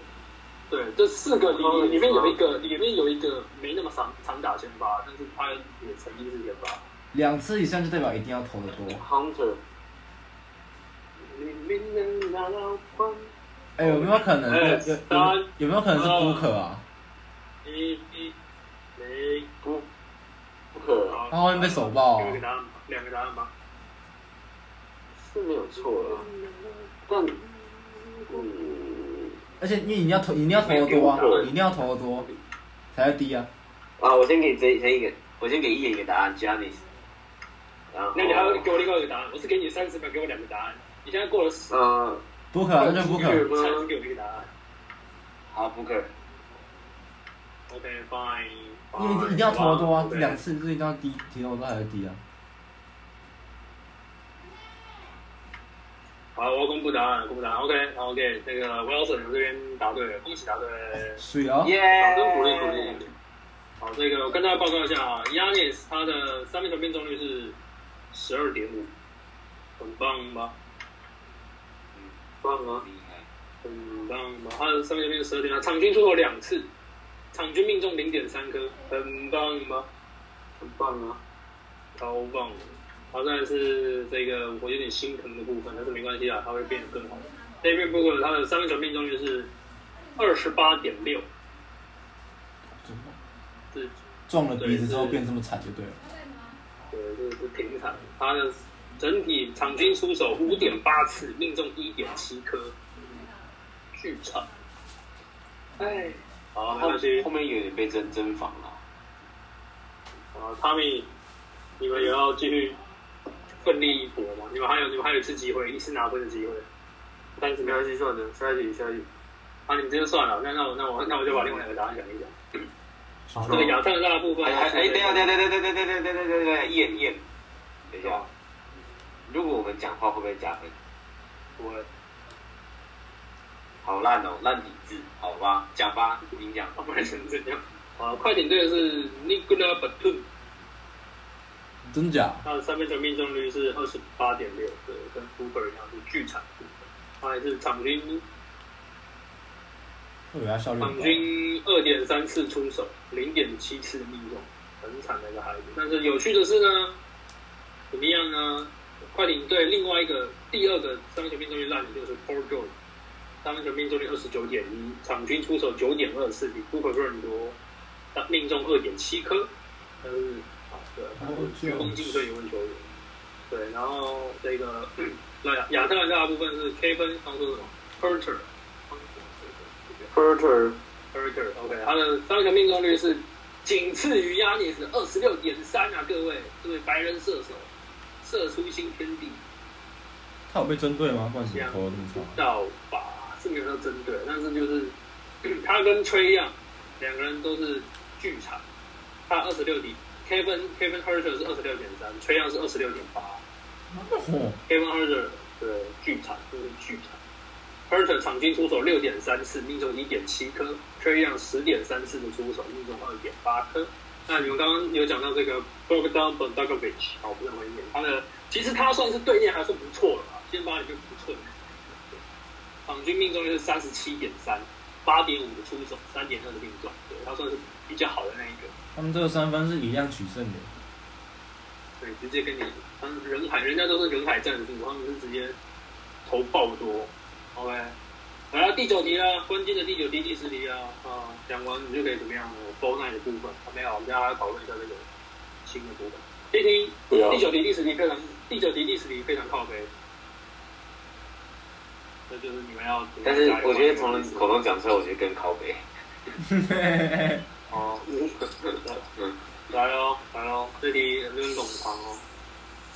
对，这四个里里面有一个里面有一个没那么常常打先发，但是他也曾经是先发。两次以上就代表一定要投的多。Hunter。哎，有没有可能？有有有没有可能是不可啊？一一没不不可。他后面被手爆。两个答案，两个答案吧。是没有错啊，但嗯，而且因为你要投，一定要投的多啊，一定要投的多才会低啊。啊，我先给这这一个，我先给一眼一个答案，Janis。然后，那你还要给我另外一个答案？我是给你三十秒，给我两个答案。你现在过了十，呃，不可，那就不可。才能给我一个答案。好，不可。OK，fine。因为一定要投的多啊，两次是一定要低，提投多还是低啊。好，我要公布答案，公布答案。OK，OK，那个 Wilson 这边答对了，恭喜答对。水啊！耶！掌声鼓励鼓励。好，这个我跟大家报告一下啊，Yanis 他的三分球命中率是十二点五，很棒吧？棒啊！很棒吧？他的三分球命中十二点，场均出手两次，场均命中零点三颗，很棒吗？很棒啊！超棒！好在是这个我有点心疼的部分，但是没关系啊，他会变得更好。这边 Book 他的三分球命中率是二十八点六，是撞了鼻子之后变这么惨就对了。对，这是挺惨。他的整体场均出手五点八次，命中一点七颗，巨惨。哎，好，后后面有点被真真防了。啊，Tommy，你们也要继续。奋力一搏嘛！你们还有你们还有一次机会，一次拿分的机会。但是没关系，算了，下一题，下一题。啊，你们这就算了。那那我那我那我就把另外两个答案讲一讲。好，这个亚特兰大部分。哎哎，等下等下等下等下等下等下等下等下，验验。等一下，如果我们讲话会不会加分？不会。好烂哦，烂底子，好吧，讲吧，你讲。不然成这样。啊，快艇队的是 Nikola Batum。真假？他的三分球命中率是二十八点六，对，跟 Cooper 一样是巨惨。他还是场均，场均二点三次出手，零点七次命中，很惨的一个孩子。但是有趣的是呢，怎么样呢？快艇队另外一个第二个三分球命中率烂的就是 Paul George，三分球命中率二十九点一，场均出手九点二次，比 Cooper 更多，但命中二点七颗，但是。对，鞠躬尽瘁一位球员。对，然后这个那亚亚特兰大部分是 K 分，刚说什么？Perter，Perter，Perter，OK，他的三分球命中率是仅次于亚尼斯二十六点三啊，各位，这位白人射手，射出新天地。他有被针对吗？关系投的这么差？到吧，是没有到针对，但是就是 他跟崔一样，两个人都是巨产，他二十六点，Kevin Kevin Herter 是二十六点三，崔样是二十六点八，Kevin Herter 的巨产就是巨产，Herter 场均出手六点三次，命中一点七颗，崔样十点三次的出手，命中二点八颗。那你们刚刚有讲到这个 Bogdan Bogdanovic，好，不是很远，他的其实他算是对面还算不错的吧，先把你就不错。场均命中率是三十七点三，八点五的出手，三点二的命中，对他算是比较好的那一个。他们这个三分是以量取胜的，对，直接跟你，他们人海，人家都是人海战术，他们是直接投爆多。OK，来了第九题了，关键的第九题、第十题啊啊，讲完你就可以怎么样了包那的部分，没有，我们要来讨论一下这个新的部分。第一题，第九题、第十题非常，第九题、第十题非常靠背。这就是你们要。但是我觉得从人口中讲出来，我觉得更靠背。哦，嗯，来喽，来喽，这题有点冗长哦。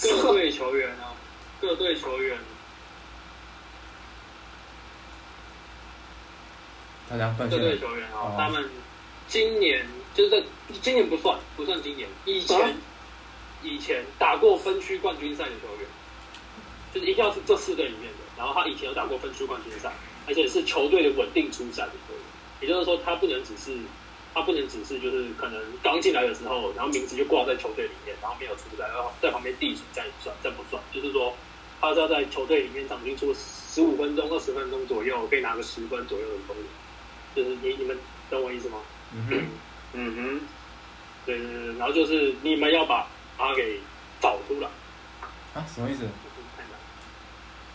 各队球员哦，各队球员。大家各队球员啊，他们今年就是在今年不算，不算今年，以前以前打过分区冠军赛的球员，就是一定要是这四队里面的。然后他以前有打过分区冠军赛，而且是球队的稳定出赛的球员。也就是说，他不能只是他不能只是就是可能刚进来的时候，然后名字就挂在球队里面，然后没有出赛，然后在旁边地主这样算，这不算。就是说，他是要在球队里面场均出十五分钟、二十分钟左右，可以拿个十分左右的分。就是你你们懂我意思吗？嗯哼，嗯哼，对对对。然后就是你们要把他给找出来。啊？什么意思？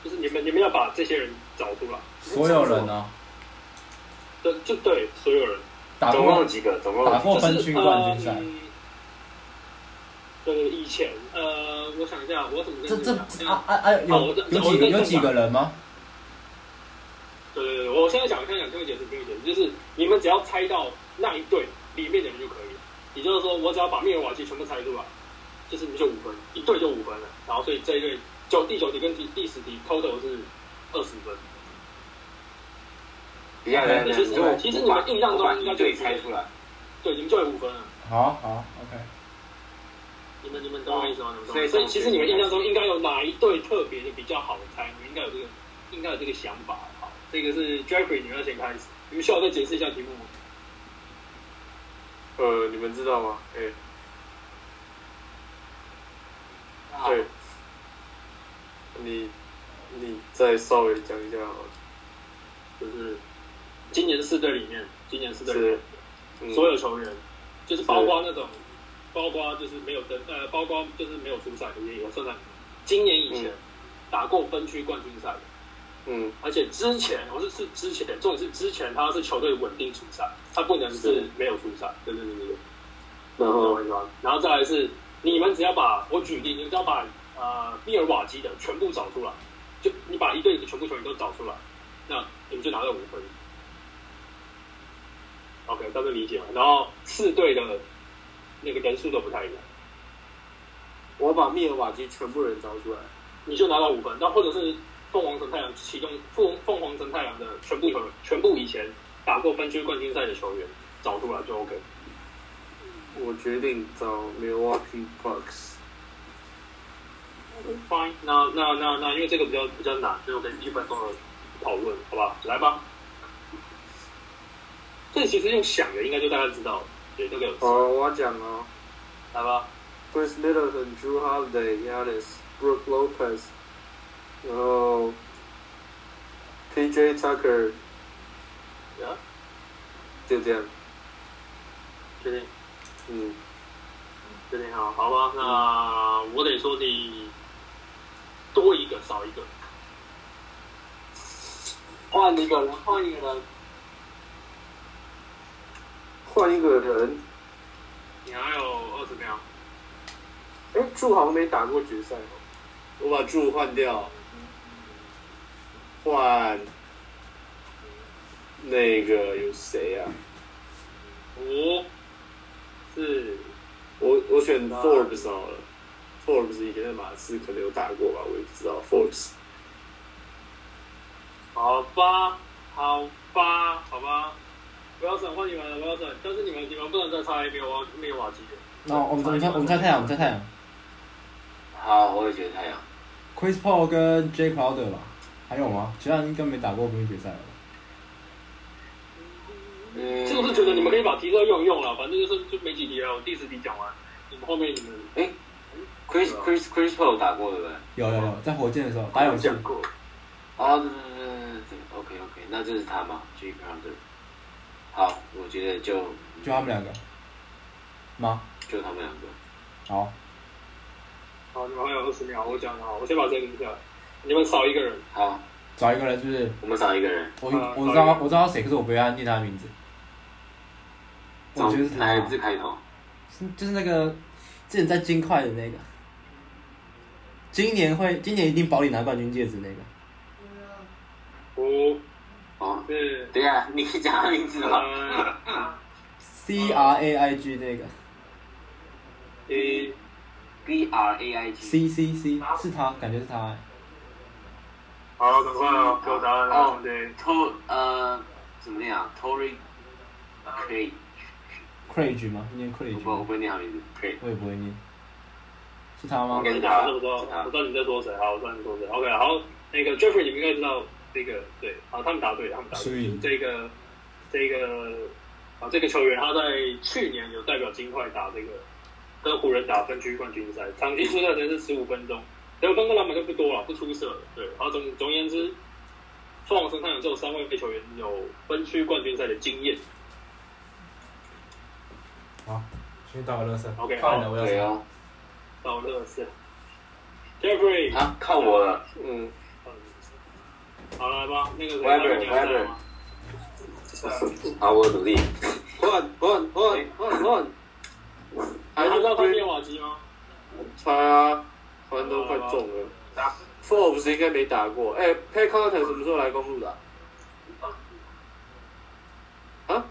就是你们，你们要把这些人找出来。所有人呢？对，就对，所有人。总共几个？总共打过分区冠军赛。对，以前呃，我想一下，我怎么这这啊啊啊！有有几个有几个人吗？对对对，我现在讲，现在讲，听我解释，听我解释，就是你们只要猜到那一对里面的人就可以了。也就是说，我只要把密尔瓦基全部猜出来，就是你们就五分，一对就五分了。然后，所以这一对。九第九题跟第第十题，total 是二十分。一样的，其实其实你们印象中应该就猜出来，对，你们就有五分了。好好，OK。你们你们懂我意思吗？所以所以其实你们印象中应该有哪一对特别的比较好猜？你们应该有这个，应该有这个想法。好，这个是 Jeffrey，你们要先开始。你们需要再解释一下题目吗？呃，你们知道吗？哎，对。你，你再稍微讲一下好了，就是。今年四队里面，今年四队里面所有球员，就是包括那种，包括就是没有登，呃，包括就是没有出赛的也有算在今年以前打过分区冠军赛的，嗯，而且之前我是是之前，重点是之前他是球队稳定出赛，他不能是没有出赛，对对对对对。然后，然后再来是你们只要把我举例，你们只要把。呃，密尔瓦基的全部找出来，就你把一队的全部球员都找出来，那你们就拿到五分。OK，大家理解了。然后四队的那个人数都不太一样。我把密尔瓦基全部人找出来，你就拿到五分。那或者是凤凰城太阳其中凤凤凰城太阳的全部球员，全部以前打过分区冠军赛的球员找出来就 OK。我决定找 Milwaukee Bucks。Fine，那那那那，因为这个比较比较难，所以我给一分钟的讨论，好吧？来吧。这其实用想的，应该就大家知道，对，这个有。哦，我讲哦。来吧。Chris Middleton、Drew Holiday、Yanis、Brook Lopez，然后 PJ Tucker。呀。就这样。确定。嗯。确定好，好吧？那我得说你。多一个，少一个，换一个人，换一个人，换一个人。你还有二十秒。哎，祝好像没打过决赛哦。我把祝换掉，换那个有谁啊？五、四，我我选 Forbes 好了。Forbes 以前的马刺可能有打过吧，我也不知道。Forbes，好吧，好吧，好吧，不要省，换你们了，不要省。但是你们你们不能再猜没有瓦没有瓦基的。那我们我们猜我们猜太阳，我们猜太阳。好，我也觉得太阳。Chris Paul 跟 Jay Crowder 吧，还有吗？其他人应该没打过分决赛了。嗯，是不是觉得你们可以把题都用一用了？反正就是就没几题了，我第十题讲完，你们后面你们哎，Chris Chris Chris Paul 打过对不对？有有有，在火箭的时候打勇士。过。啊，对对对对对，OK OK，那就是他嘛，Jay Crowder。好，我觉得就就他们两个吗？就他们两个。好。好，你们还有二十秒，我讲好，我先把这个录下来。你们少一个人。好，少一个人是不是？我们少一个人。我我知道我知道谁，可是我不会念他的名字。我觉得是哪个字开头？是就是那个之前在金块的那个，今年会今年一定保你拿冠军戒指那个。五，哦，对，对啊，你可以讲名字吗？C R A I G 那个。A。B R A I G C C C 是他，感觉是他。好，赶快哦，给我答案哦。对，To 呃，怎么念啊？Tory Craig Craig 吗？念 Craig。我我不会念他名字，Craig。我也不会念。是他吗？我跟你讲，我知道，我知道你在说谁。好，我知道你在说谁。OK，好，那个 Jeffrey，你们应该知道这个，对，好，他们答对，他们答对。这个，这个，啊，这个球员他在去年有代表金块打这个。跟湖人打分区冠军赛，场均出赛时间是十五分钟，得分跟篮板就不多了，不出色。对，然后总总而言之，凤凰生态有只有三位球员有分区冠军赛的经验。好，先倒个热身。OK，好，对哦。倒热身。Jeffrey，啊，靠我了。嗯。好，来吧，那个谁，Weber，Weber。好，我努力。换换换换换。还知道他电瓦机吗？猜啊，反正都快中了。Forbes 应该没打过。哎，Pay Carter 什么时候来公路的？啊？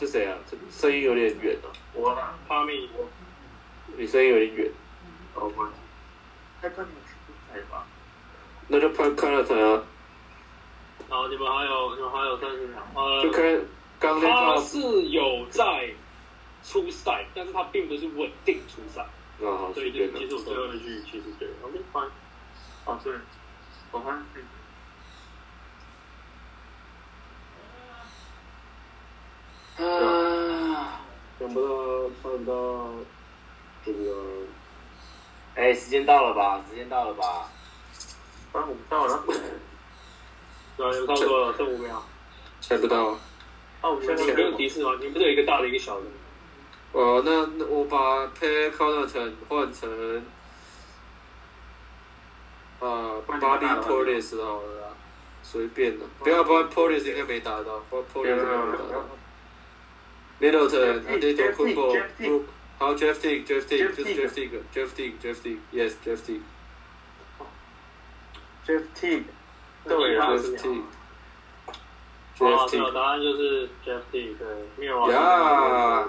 是谁啊？这声音有点远哦。我哈密。你声音有点远。哦不。Pay Carter 是吧？那就 Pay Carter 啊。好，你们还有你们还有三十秒。呃就开。他是有在出赛，但是他并不是稳定出赛。啊，所以就其实我最后一句其实对，OK fine。啊，对，我看。啊，想不到看到这个，哎，时间到了吧？时间到了吧？啊，我们到了。对，有差不多了，剩五秒。猜不到啊。哦，你不用提示吗？你不是有一个大的，一个小的？哦，那那我把 Pay Connaughton 换成啊 Bobby Portis 好了，随便的，不要不然 Police 应该没打到，Portis 没打到。Middleton、Little Football、好 Jeff Teague、Jeff Teague 就是 Jeff Teague、Jeff Teague、Jeff Teague，Yes Jeff Teague。Jeff Teague，对啊，Jeff Teague。哦，对，答案就是 Jeff T，对，没有啊。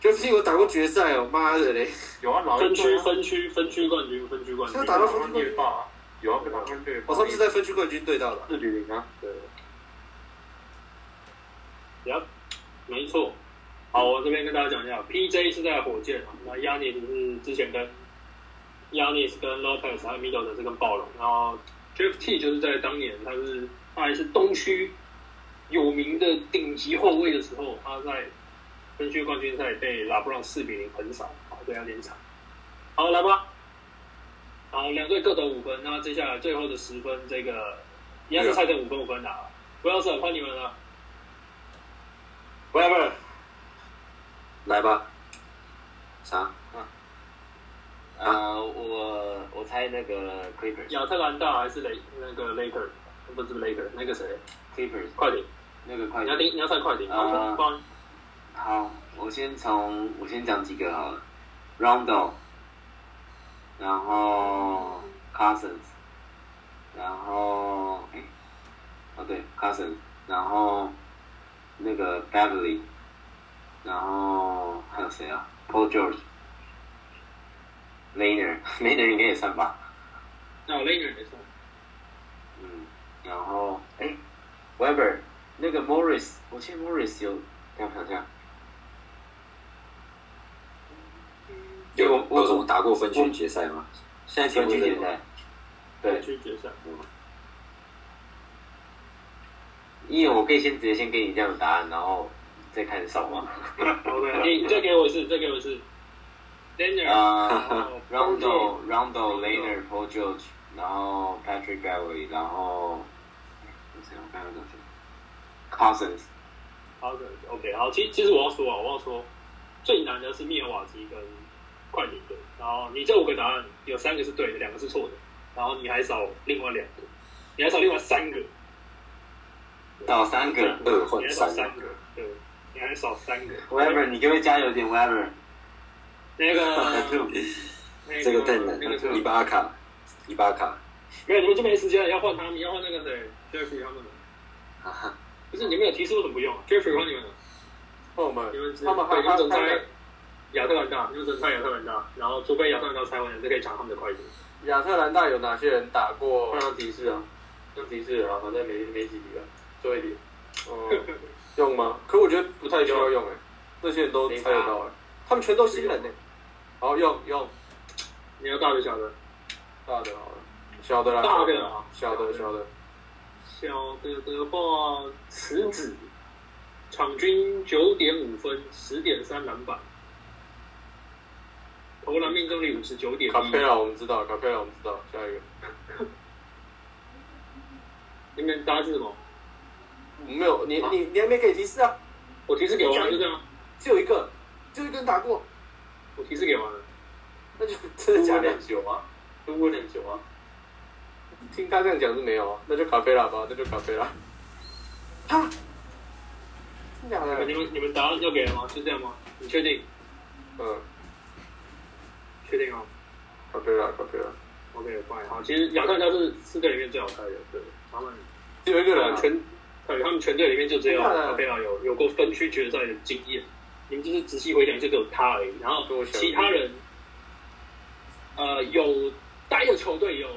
呀，Jeff T 我打过决赛哦，妈的嘞！有啊，分区分区分区冠军，分区冠军。他打到分区冠军有啊，被打分区。我上次在分区冠军对到的。四比零啊，对。呀，没错。好，我这边跟大家讲一下，PJ 是在火箭那 Yanis 是之前跟 Yanis 跟 Lopez 还有 Middle 的这个暴龙，然后 Jeff T 就是在当年他是他还是东区。有名的顶级后卫的时候，他在分区冠军赛被拉布朗四比零横扫，好，对他点惨。好，来吧。好，两队各得五分。那接下来最后的十分，这个一样是猜成五分五分打。不要审，换你们了。Whatever，，来吧。啥？啊，我我猜那个 Clippers。亚特兰大还是雷那个 Laker？不是 Laker，那个谁？Clippers，快点。那个快点，你要听，你要猜快点。啊，好，我先从我先讲几个好了，Rondo，然后 Cousins，然后哎，哦对，Cousins，然后那个 Beverly，然后还有谁啊？Paul George，Laner，Laner 应该也算吧？那 Laner 也算。嗯，然后哎，Weber 那个 Morris，我记得 Morris 有，等下等下，有我有打过分区决赛吗？现在分区决赛，对，分区决赛。因为我可以先直接先给你这样的答案，然后再开始扫吗？OK，你再给我一次，再给我一次。啊，Rondo Rondo Laner Paul George，然后 Patrick Beverly，然后，我想看看这些，Cousins。Cousins，OK，好，其其实我要说啊，我要说，最难的是密尔瓦基跟快点的，然后你这五个答案有三个是对的，两个是错的，然后你还少另外两个，你还少另外三个，少三个，二换三个，对，你还少三个。Weber，你可不可以加油点，Weber？那个，这个更难。伊巴卡，伊巴卡。没有，你们就没时间了，要换他们，要换那个谁，Jeffrey 他们的。不是，你们有提示为什么不用？Jeffrey 换你们的。换我们。你们他们还有整猜亚特兰大，你们整猜亚特兰大，然后除非亚特兰大猜完，人就可以抢他们的快递。亚特兰大有哪些人打过？换提示啊，用提示啊，反正没没几题了，做一题。哦，用吗？可我觉得不太需要用哎，那些人都猜得到哎，他们全都新人哎。好用用，你要大的小的，大的好了，小的啦，大的啊，小的小的，小的。的话，池子，场均九点五分，十点三篮板，投篮命中率五十九点卡佩拉我们知道，卡佩拉我们知道，下一个，你们答案是什么？没有，你你你还没给提示啊？我提示给完了就这样，只有一个，就一个人打过。我提示给完了，那就 真的假的？久啊，都问很久啊。听他这样讲是没有啊，那就卡佩拉吧，那就卡佩拉。哈？真的假的？你们你们答案要给了吗？是这样吗？你确定？嗯。确定哦。咖啡了，咖啡了。OK，fine。好，其实亚特兰大是四队里面最好猜的，对。他们只有一个人全，对，他们全队里面就只有咖啡了有有过分区决赛的经验。你们就是仔细回想，就只有他而已。然后其他人，呃，有待的球队有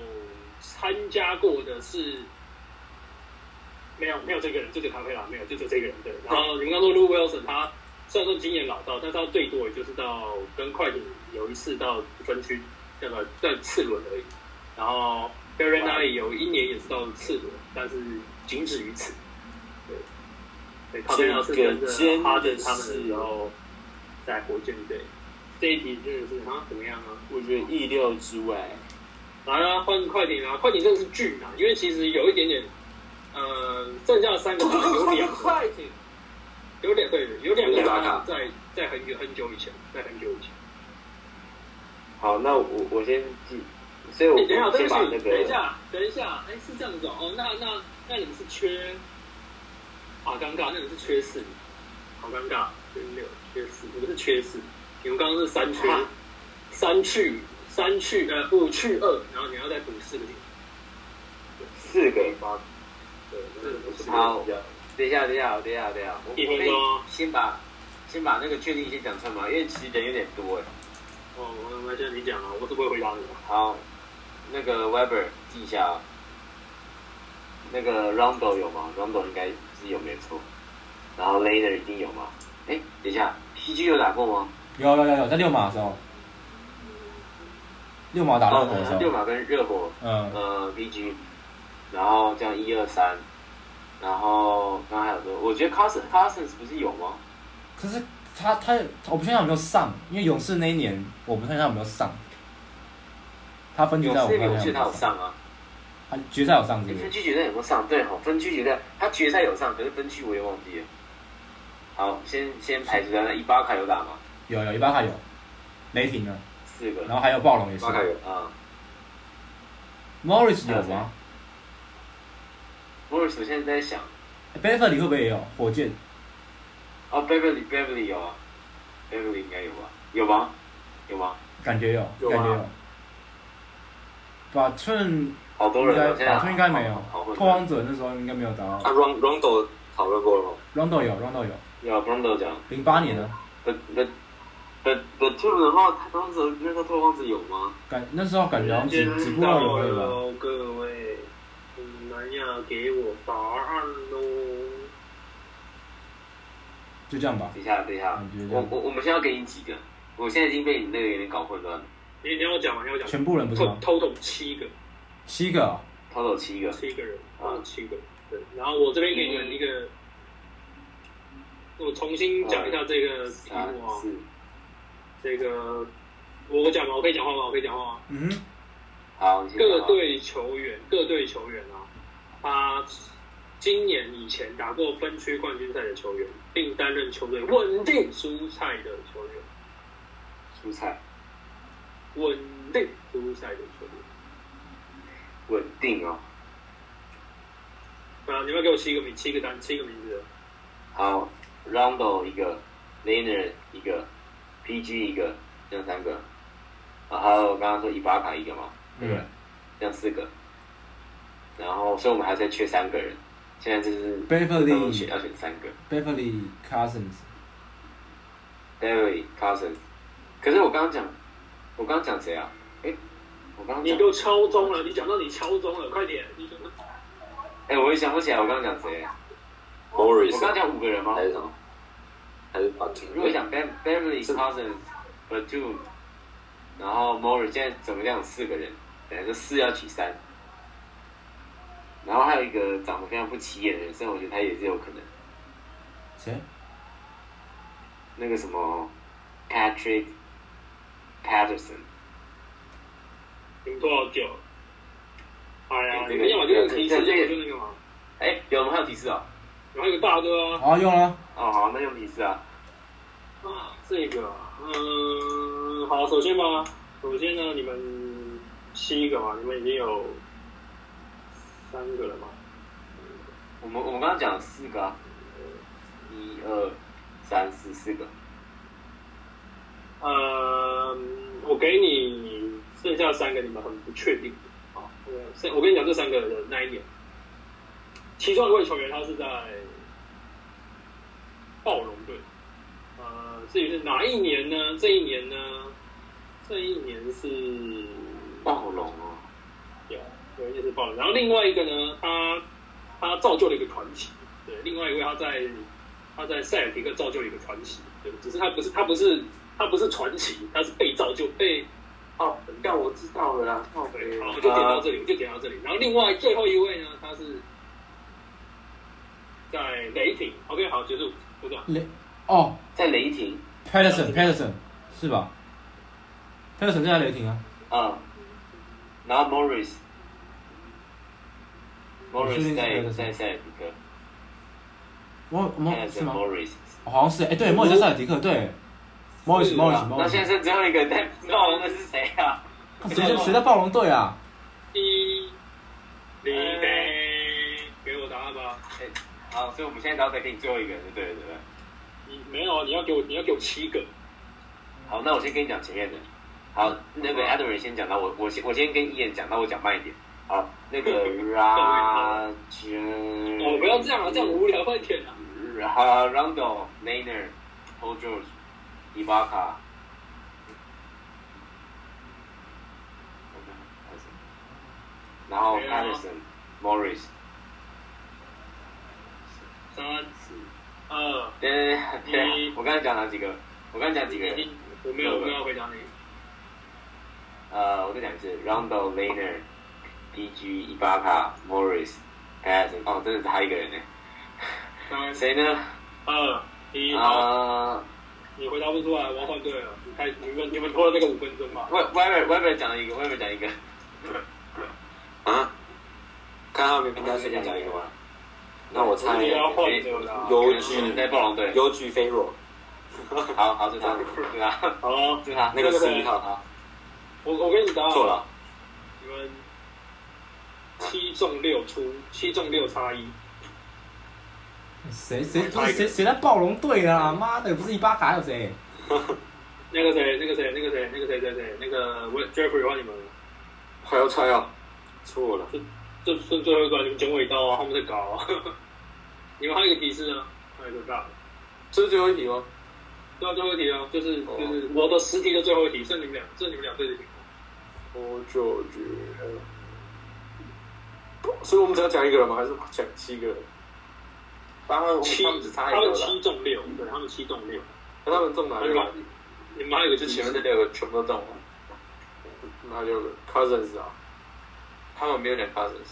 参加过的是没有没有这个人，就只有卡佩拉没有，就只有这个人对。然后你们刚说 Lu Wilson，他虽然说经验老道，但是他最多也就是到跟快艇有一次到分区那个在次轮而已。然后 Barry n 有一年也是到次轮，但是仅止于此。这个跟哈登他们的时候在火箭队，这一题真的是啊怎么样啊？我觉得意料之外。来啊，换快艇啊！快艇真的是巨难，因为其实有一点点，呃，剩下的三个有两 快艇，有两对，有两个答在在很久很久以前，在很久以前。好，那我我先记，所以我等一下，先把那个等一下，等一下，哎，是这样子哦，那那那你们是缺？好尴尬，那你们是缺四，好尴尬，缺六，缺四，你们是缺四，你们刚刚是三缺，三去三去呃五去二，然后你要再补四个点，四个八，对，好，等一下，等一下，等一下，等一下，我可以先把先把那个确定先讲出来嘛，因为其实人有点多哎。哦，我我现在你讲啊，我是不会回答你的。好，那个 Weber 记一下啊，那个 Rondo 有吗？Rondo 应该是。有没有错？然后 Later 一定有吗？哎，等一下，PG 有打过吗？有有有有，在六马的时候，六马打热火的时候，六马跟热火，嗯呃 PG，然后这样一二三，然后刚刚还有说，我觉得 Carson Carson 不是有吗？可是他他我不确定有没有上，因为勇士那一年我不确定他有没有上，他分决赛我不确定他有上啊。他决赛有上是分区决赛有没有上？对哈，分区决赛他决赛有上，可是分区我也忘记了。好，先先排除掉那伊巴卡有打吗？有有伊巴卡有，雷霆的四个，然后还有暴龙也是。巴卡有啊。Morris 有吗我现在在想，Beverly 会不会也有火箭？哦，Beverly Beverly 有啊，Beverly 应该有吧？有吗？有吗？感觉有，感觉有。把寸。好多人，打出应该没有。拓荒者那时候应该没有打到。啊，Rondo 讨论过了吗？Rondo 有，Rondo 有。有 Rondo 讲。零八年的。不不不不，Two 的话，他当时那个拓荒者有吗？感那时候感觉好像只只不过有而已吧。各位，东南亚给我答案喽。就这样吧。等一下，等一下我我我们现在要给你几个？我现在已经被你那个有点搞混乱了。你你要讲吗？你要讲全部人不是吗？total 七个，七个哦，total 七个，七个人，啊啊，七个。对，然后我这边给你们一个，我重新讲一下这个题目啊，四，这个我讲吗？我可以讲话吗？我可以讲话吗？嗯，好，各队球员，各队球员啊，他今年以前打过分区冠军赛的球员，并担任球队稳定蔬菜的球员，蔬菜稳定蔬菜的球员。稳定哦。啊，你们要给我七个名，七个单，七个名字。好，Rondo 一个，Liner 一个，PG 一个，这样三个。然后刚刚说伊巴卡一个嘛，对不对？嗯这样四个。然后，所以我们还在缺三个人。现在就是 Beverly 选要选三个 Beverly Cousins，Beverly Cousins。可是我刚刚讲，我刚刚讲谁啊？哎，我刚刚你给，我敲钟了，你讲到你敲钟了，快点！你讲到哎，我也想不起来我刚刚讲谁。Morris 我刚刚讲五个人吗还？是什么？还是 t 如果讲 Ben Beverly Cousins、Batum，然后 Morris 现在总共有四个人，等于说四要取三。然后还有一个长得非常不起眼的人，所以我觉得他也是有可能。谁？那个什么 Patrick Patterson，你们多少久？哎呀，这个你们要么就是提示，这个要么就那个嘛。哎，有我们还有提示啊。然后有个大哥啊，好用了，哦，好，那用提示啊。啊，这个，嗯，好，首先吧，首先呢，你们七个嘛，你们已经有三个了吗，我们我们刚刚讲了四个啊，一二三四四个。呃，我给你剩下三个，你们很不确定。好，呃剩我跟你讲这三个的那一年，其中一位球员他是在暴龙队。呃，至于是哪一年呢？这一年呢？这一年是暴龙哦，有有一年是暴龙，然后另外一个呢，他他造就了一个传奇。对，另外一位他在他在塞尔提克造就了一个传奇。对，只是他不是他不是他不是传奇，他是被造就被哦，但我知道了啦。哦，对，好，我就点到这里，我就点到这里。然后另外最后一位呢，他是在雷霆。OK，好，结束，就这样。雷哦在雷霆。Patterson 是吧？Patterson 在雷霆啊，啊，然后 Morris。Morris 是在在塞尔提克，我我现在是吗好像是，哎，对，莫里在塞尔迪克，对，Morris 是 Morris 啊那现在剩最后一个在暴龙的是谁啊？谁在谁在暴龙队啊？一，李贝，给我答案吧。哎好，所以我们现在只要再给你最后一个对了，对不对？你没有啊？你要给我，你要给我七个。好，那我先跟你讲前面的。好，那个 Adam 先讲到我，我先我先跟伊眼讲，那我讲慢一点。好，那个 Raj，哦，不要这样啊，这样无聊，快点啊！哈，Rondo、Nainer、Paul George、Ibaka。然后 Patterson、Morris，三、四，二、对对对对，我刚才讲哪几个？我刚才讲几个我没有，我没有回答你。呃，我再讲一次，Rondo、Laner、PG、伊巴卡、Morris、Patterson，哦，真的是他一个人呢。三、谁呢？二、一，好，啊、你回答不出来，我要换队了。你开，你们你们拖了那个五分钟吧。e b e r Weber 讲了一个，Weber 讲一个，啊？看他名单随便讲一个吧。那我猜你要换。邮局在暴龙队。邮局飞若，好 好，就他，就他，好了，就他。那个十谁一号他我我给你答案。错了，你们七中六出，七中六差一。谁谁不是谁谁在暴龙队啊？妈的，不是伊巴卡还有 谁？那个谁，那个谁，那个谁，那个谁谁谁，那个我 Jeffrey 换你们了。还要猜啊？错了，这是最后一个，你们剪尾刀啊，他们在搞啊。你们还有一个提示呢，还有一个大的。这是最后一题吗？对啊，最后一题啊，就是就是我的十题的最后一题，剩你们俩，剩你们俩对的题。我就觉所以我们只要讲一个人吗？还是讲七个人？他们七他们只差一个了，七中六，对他们七中六。那他们中哪六？个？你们还有就就是前面这六个全部都中了，哪六个？Cousins 啊，他们没有两 cousins，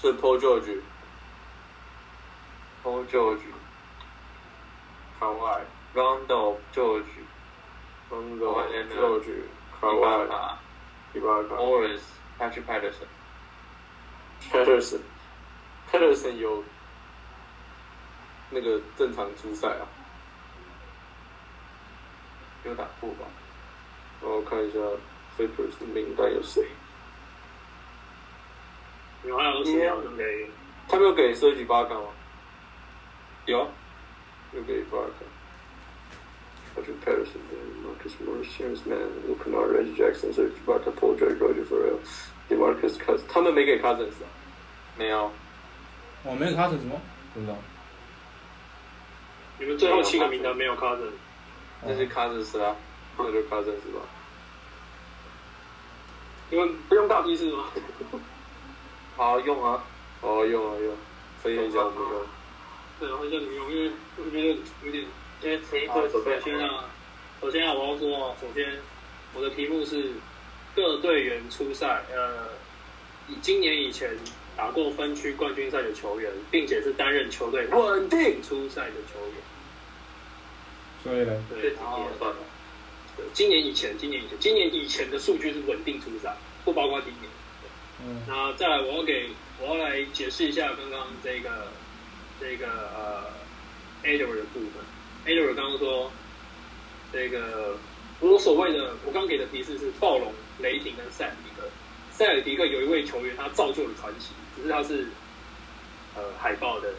是 Paul George、Paul George、卡外、Rondo George、Rondo、哇天哪 George、卡 i 外、卡、伊巴卡、Morris、Patrick Patterson，Patterson 有那个正常出赛啊。有打过吧？然后我看一下 Clippers 的名单有谁？你们还有谁要给？他们有给 Serge 巴卡吗？有，有给巴卡。Patrick Patterson、Marcus Morris、James Mann、Luke Kennard、Reggie Jackson、Serge Ibaka、Paul George、Roger Farrell、DeMarcus Cousins，他们没给 Cousins 啊？没有，我没有 Cousins 什么？不知道。你们最后七个名单没有 Cousin，这是 cousins 啊，那就 Cousins 吧。你们不用大批示吗？好用啊，哦，用啊用，分析一下我们用。对，好像你们用，因为我觉得有点。因为前一好，首周准啊，首先啊，我要说啊，首先我的题目是各队员出赛，呃，以今年以前打过分区冠军赛的球员，并且是担任球队稳定出赛的球员。所以呢，对，然后对今年以前，今年以前，今年以前的数据是稳定出赛，不包括今年。嗯，那再来，我要给我要来解释一下刚刚这个这个呃 Adler 的部分。Adler 刚刚说这个我所谓的我刚给的提示是暴龙、雷霆跟塞尔迪克。塞尔迪克有一位球员他造就了传奇，只是他是呃海报的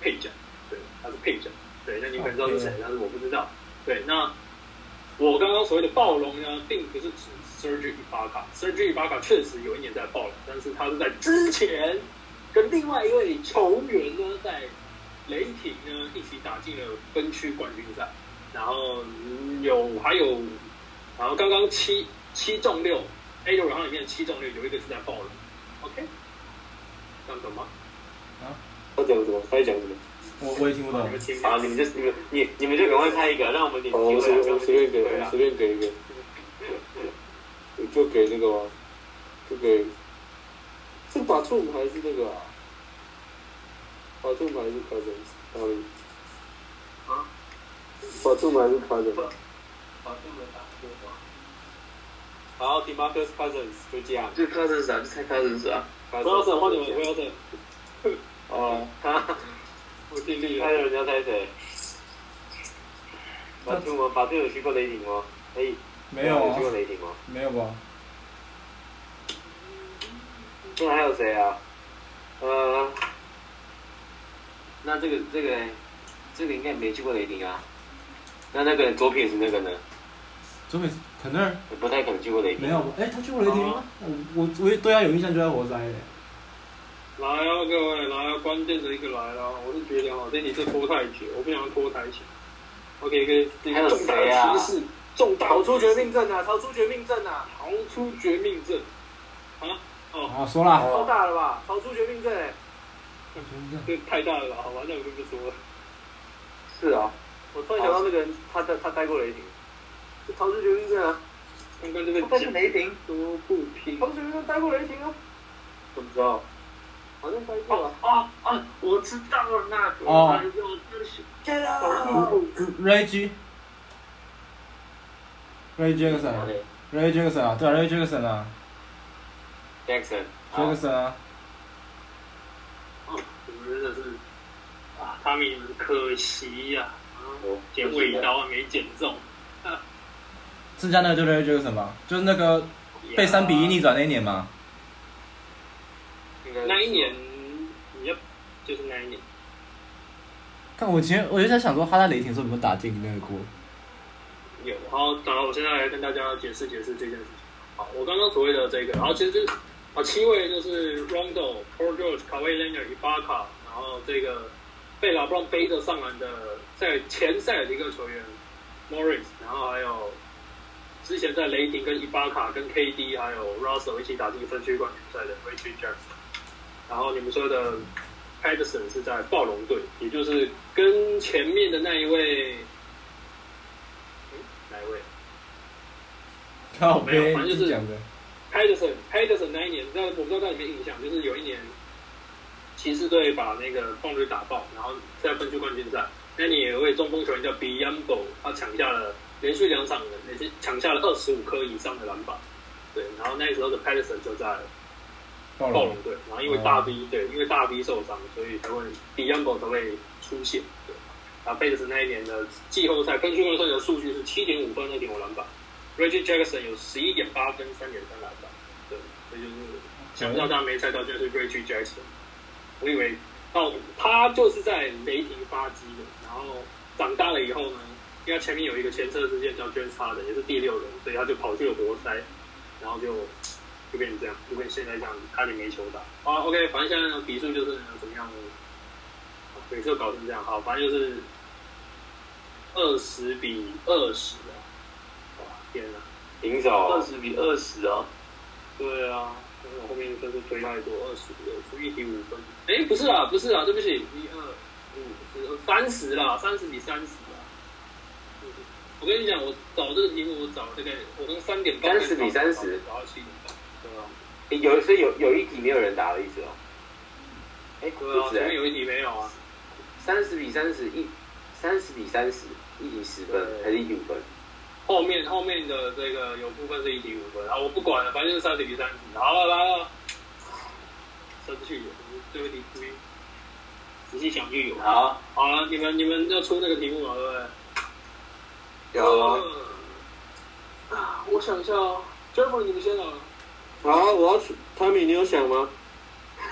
配角，对，他是配角。对，那你可能知道是谁，但是我不知道。对，那我刚刚所谓的暴龙呢，并不是指 Serge Ibaka，Serge Ibaka 确实有一年在暴龙，但是他是在之前跟另外一位球员呢，在雷霆呢一起打进了分区冠军赛，然后有还有，然后刚刚七七中六，A 六然后里面七中六有一个是在暴龙，OK，这样懂吗？他讲什么？他在讲什么？我我也听不懂你。们听好，你们就你们你你们就赶快猜一个，让我们点机哦，我随会啊。我随便给，我随便给一个，就给那个吧，就给，是把兔还是那个啊？把兔还是 Cousins？嗯，啊？把兔还是 Cousins？好，这么打好，Demarcus Cousins 就这样。就 cousins 啊，就猜 cousins 啊。不要整，换你们，不要整，哦，他，我尽力猜了。人家猜谁？把兔吗？把兔有去过雷霆吗？哎，没有啊有去，过雷霆吗？没有吧？那还有谁啊？呃，那这个这个这个应该没去过雷霆啊。那那个左撇子那个呢？左撇可能不太可能去过雷霆。没有吧？哎，他去过雷霆吗？我我我对他有印象就在活塞嘞。来啊，各位，来啊，关键的一个来了。我是觉得哦，这题是拖太久，我不想拖太久。OK，可以，这还有个重大谁啊的提示，重大逃出绝命镇啊！逃出绝命镇啊！逃出绝命镇啊！哦，啊，说啦，超大了吧？逃出绝命镇哎！这太大了吧？好吧，那我就不说了。是啊，我突然想到那个人，他在他待过雷霆，就逃出绝命镇啊！刚刚这个他是讲雷霆，都不听逃出绝命镇待过雷霆啊！不知道。好像待过哦啊。哦哦，我知道了，那个。哦哎呦，真是。Reggie Ray Jackson，Ray Jackson 啊，对啊，Ray Jackson 啊 Jackson。好，Jackson 啊，哦，你们真的是啊，他们可惜呀、啊，剪尾刀没剪中。剩下那个就 Ray Jackson 吧，就是那个被三比一逆转那一年嘛。应该是那一年，你要就是那一年，但我其实我就在想说，他在雷霆的时候有没有打进那个锅？有。好，然后我现在来跟大家解释解释这件事情。好，我刚刚所谓的这个，然后其实就是啊，七位就是 Rondo、Paul George、卡威 Leonard、伊巴卡，然后这个被拉布朗背着上篮的在前赛的一个球员 Morris，然后还有之前在雷霆跟伊巴卡、跟 KD 还有 Russell 一起打进分区冠军赛的 Reggie Jackson。然后你们说的 Patterson 是在暴龙队，也就是跟前面的那一位，嗯，哪一位靠没有反正就是讲的，？Patterson Patterson 那一年，那我不知道在里面印象，就是有一年骑士队把那个棒队打爆，然后在分区冠军赛，那年有一位中锋球员叫 b i a m b o 他抢下了连续两场，连续抢下了二十五颗以上的篮板。对，然后那时候的 Patterson 就在暴龙队，然后因为大 V、对，因为大 V 受伤，所以才会 Biombo 才会出现。对，然后 Patterson 那一年的季后赛分区冠军赛的数据是七点五分、二点五篮板，Reggie Jackson 有十一点八分、三点三篮板。对，这就是想不到大家没猜到，就是 Reggie Jackson。我以为哦，他就是在雷霆发迹的，然后长大了以后呢，因为他前面有一个前车之鉴叫 James Harden，也是第六人，所以他就跑去了活塞，然后就就变成这样，就跟现在这样，差点没球打。啊，OK，反正现在的比数就是怎么样呢？每次都搞成这样，好，反正就是二十比二十啊！哇，天哪！平手二十比二十啊，对啊，我后面分数推太多，二十比二十，一比五分。哎，不是啊，不是啊，对不起，一二五十三十啦，三十比三十我跟你讲，我找这个题目，我找了大概，我从三点半三十比三十找到七点半，对啊，诶有所以有有一题没有人答的意思哦。哎，对啊，前面有一题没有啊，三十比三十一，三十比三十，一题十分对还是一题五分？后面后面的这个有部分是一题五分，啊，我不管了，反正就是三十比三十。好了，来了，生气了，最后一题注意，仔细想就有。好，好了，你们你们要出那个题目了，对不对？有啊，我想一下哦 j e f f r e y 你们先啊。好，我要去，Tommy，你有想吗？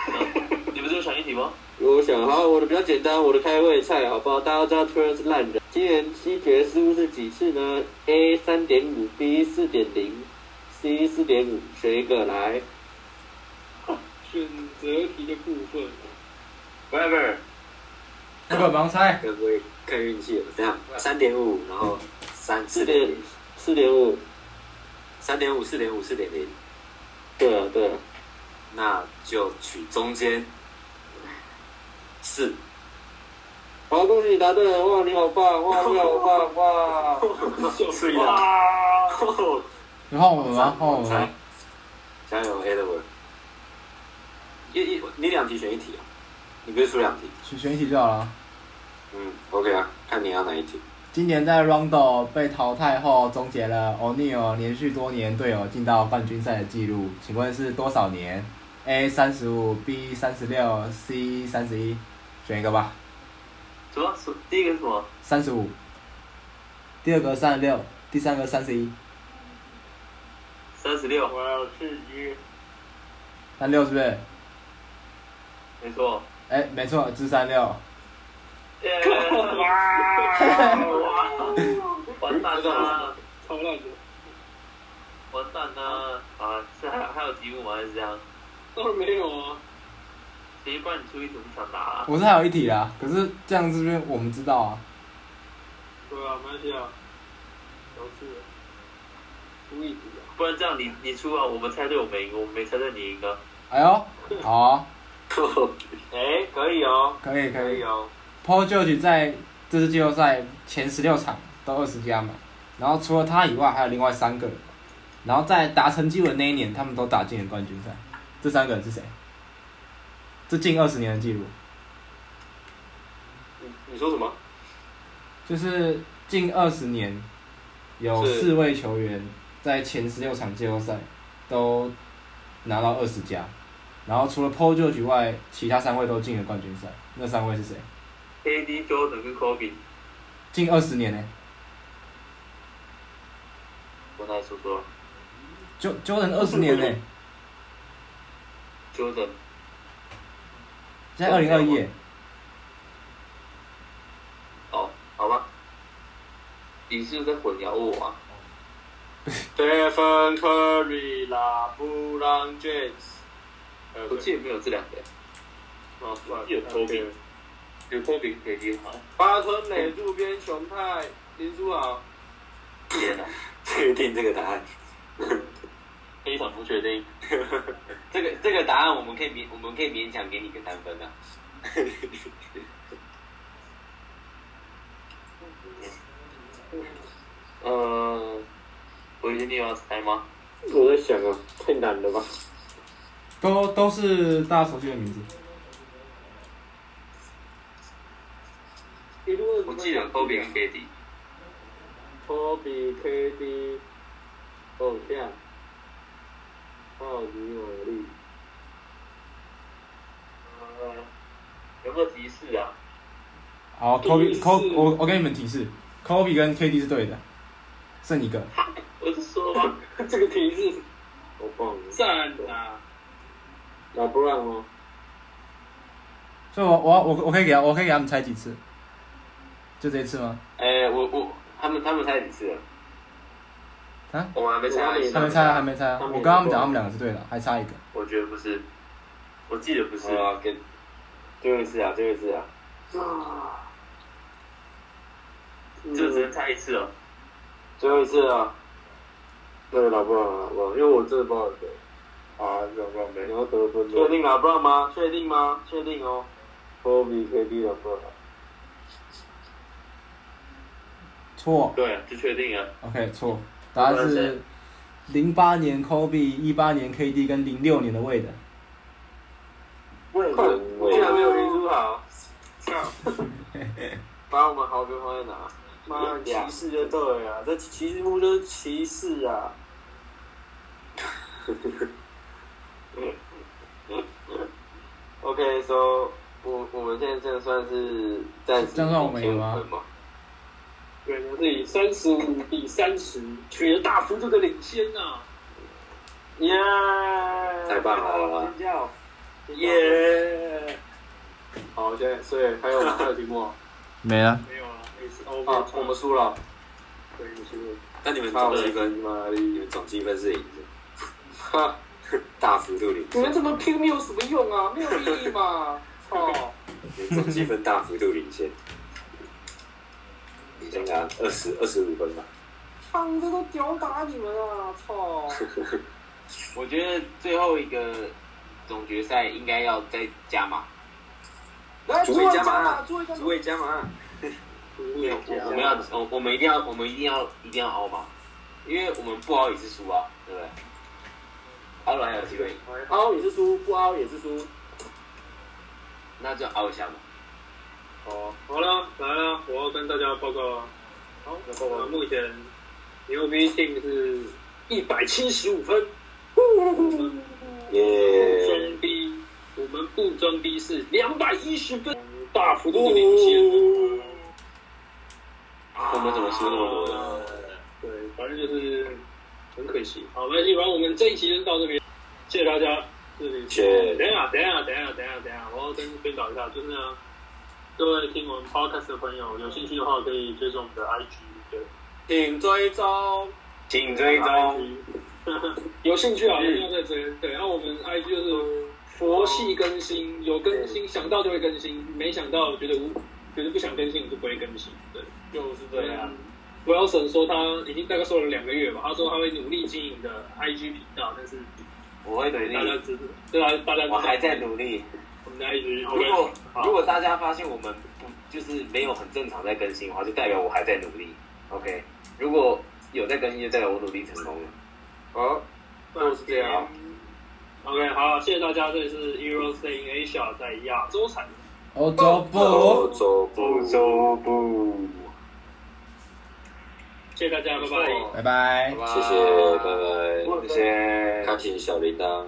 你不是有想一题吗？我想，好，我的比较简单，我的开胃菜，好不好？大家都知道 t u r 是烂人。今年西决失误是几次呢？A 三点五，B 四点零，C 四点五，选一个来。选择题的部分，不是不是，那个盲猜，看运气了？这样三点五，然后三四点，四点五，三点五，四点五，四点零，对啊，对啊。那就取中间四。好，恭喜你答对了，哇，你好棒，哇，你好棒，哇！是的，有换我们吗？换我们？加油，Edward！一一你两题选一题啊？你不是出两题？选选一题就好了。嗯，OK 啊，看你要哪一题。今年在 Rondo 被淘汰后，终结了 O'Neal 连续多年队友进到冠军赛的记录，请问是多少年？A 三十五，B 三十六，C 三十一，选一个吧。什么？是第一个是什么？三十五，第二个三十六，第三个三十一，三十六，我要去一。三六是不是？没错。哎、没错，是三六。耶！完蛋了！超烂的，完蛋了！啊，是还还有题目吗？还是这样？当然没有啊。谁帮你出一题？你想答啊？我是还有一题啊，可是这样是不是我们知道啊？对啊，没关系啊。小事了，出一题啊。不然这样你你出啊，我们猜对我们赢，我们没猜对你赢啊。哎呦，好啊，哎，可以哦，可以可以。可以哦。Paul George 在这次季后赛前十六场都二十加嘛，然后除了他以外还有另外三个人，然后在达成纪录的那一年，他们都打进了冠军赛。这三个人是谁？这近二十年的记录，你你说什么？就是近二十年有四位球员在前十六场季后赛都拿到二十加，然后除了 Paul George 以外，其他三位都进了冠军赛。那三位是谁？KD、Jordan 跟 Kobe，近二十年呢、我来说说。就 Jordan 二十年呢、Jordan，现在二零二一，哦，好吧。你是不是在混淆我啊？Stephen Curry 啦，布朗 James。我记得没有这两个。哦，有 Kobe，有 Kobe 可以接好。八村垒渡边雄太林书豪。天哪！确定这个答案？非常不确定。这个这个答案我们可以勉我们可以勉强给你个三分啊。呃，我一定要猜吗？我在想啊，太难了吧？都都是大家熟悉的名字。我记得 Kobe 跟 KD，Kobe、KD，偶像，奥尼尔利。呃，有没有提示啊？好，Kobe Kobe，我我给你们提示，Kobe 跟 KD 是对的，剩一个。我是说吧，这个提示，我忘了。赞啊！老布朗哦，所以我我我我可以给他，我可以给他们猜几次？就这一次吗？哎，我我他们他们猜几次了？啊？我们还没猜啊，还没猜啊，还没猜啊！我跟他们讲，他们两个是对的，还差一个。我觉得不是，我记得不是。啊，给最后一次啊，最后一次啊。就只能猜一次了。最后一次啊！对老布朗，老布朗，因为我真的不知道谁。啊，老布朗没。你要得分的。确定老布朗吗？确定吗？确定哦。Kobe、KD 老布朗。错。对，就确定啊。OK，错。答案是零八年 Kobe，一八年 KD 跟零六年的 Wade。魏竟然没有听出好，把我们豪哥放在哪？妈，歧视就对了，这歧视乎就是歧视啊！OK，so 我我们现在这算是暂时这样算我们赢吗？对，我是以三十五比三十取得大幅度的领先呐、耶！太棒了尖叫！耶！好，现在所以还有吗？还有题目啊？没了。没有啊，没事。哦，啊，我们输了。对，我们输了。那你们总积分，你们总积分是赢的，哈，大幅度领先你们先，这么拼没有什么用啊，没有意义嘛！操！总积分大幅度领先，应该二十二十五分吧。躺着都屌打你们啊！操！我觉得最后一个总决赛应该要再加码。来，主位加码码，主委加码，没有，我我们要我我们一定要我们一定要一定要熬嘛，因为我们不熬也是输啊，对不对？熬了还有机会赢，凹也是输，不熬也是输。那就熬一下嘛。哦，好了，来了，我要跟大家报告了。好，那报告目前牛逼 team 是一百七十五分，耶！装逼，我们不装逼是两百一十分，大幅度领先。我们怎么输那么多啊对，反正就是很可惜。好，没关系，反正我们这一期就到这边，谢谢大家。这里谢谢等一下，等一下，等一下，等一下，等一下，我要跟宣导一下，就是呢，各位听我们 podcast 的朋友，有兴趣的话可以追踪我们的 IG，对，请追踪。请追踪。有兴趣啊，一定要再追。对，然后我们 IG 就是佛系更新，有更新想到就会更新，没想到觉得无觉得不想更新，我就不会更新。对，就是这样。Wilson 说他已经大概说了两个月吧，他说他会努力经营的 IG 频道，但是我会努力大，家知道，对啊，大家知道我还在努力。如果如果大家发现我们不就是没有很正常在更新的话，就代表我还在努力。OK，如果有在更新，就代表我努力成功了。好，就是这样。OK，好，谢谢大家，这里是 Euro Stay in Asia 在亚洲产业。欧洲部。欧洲部欧洲部，谢谢大家，拜拜。拜拜。谢谢，拜拜，谢谢。开启小铃铛。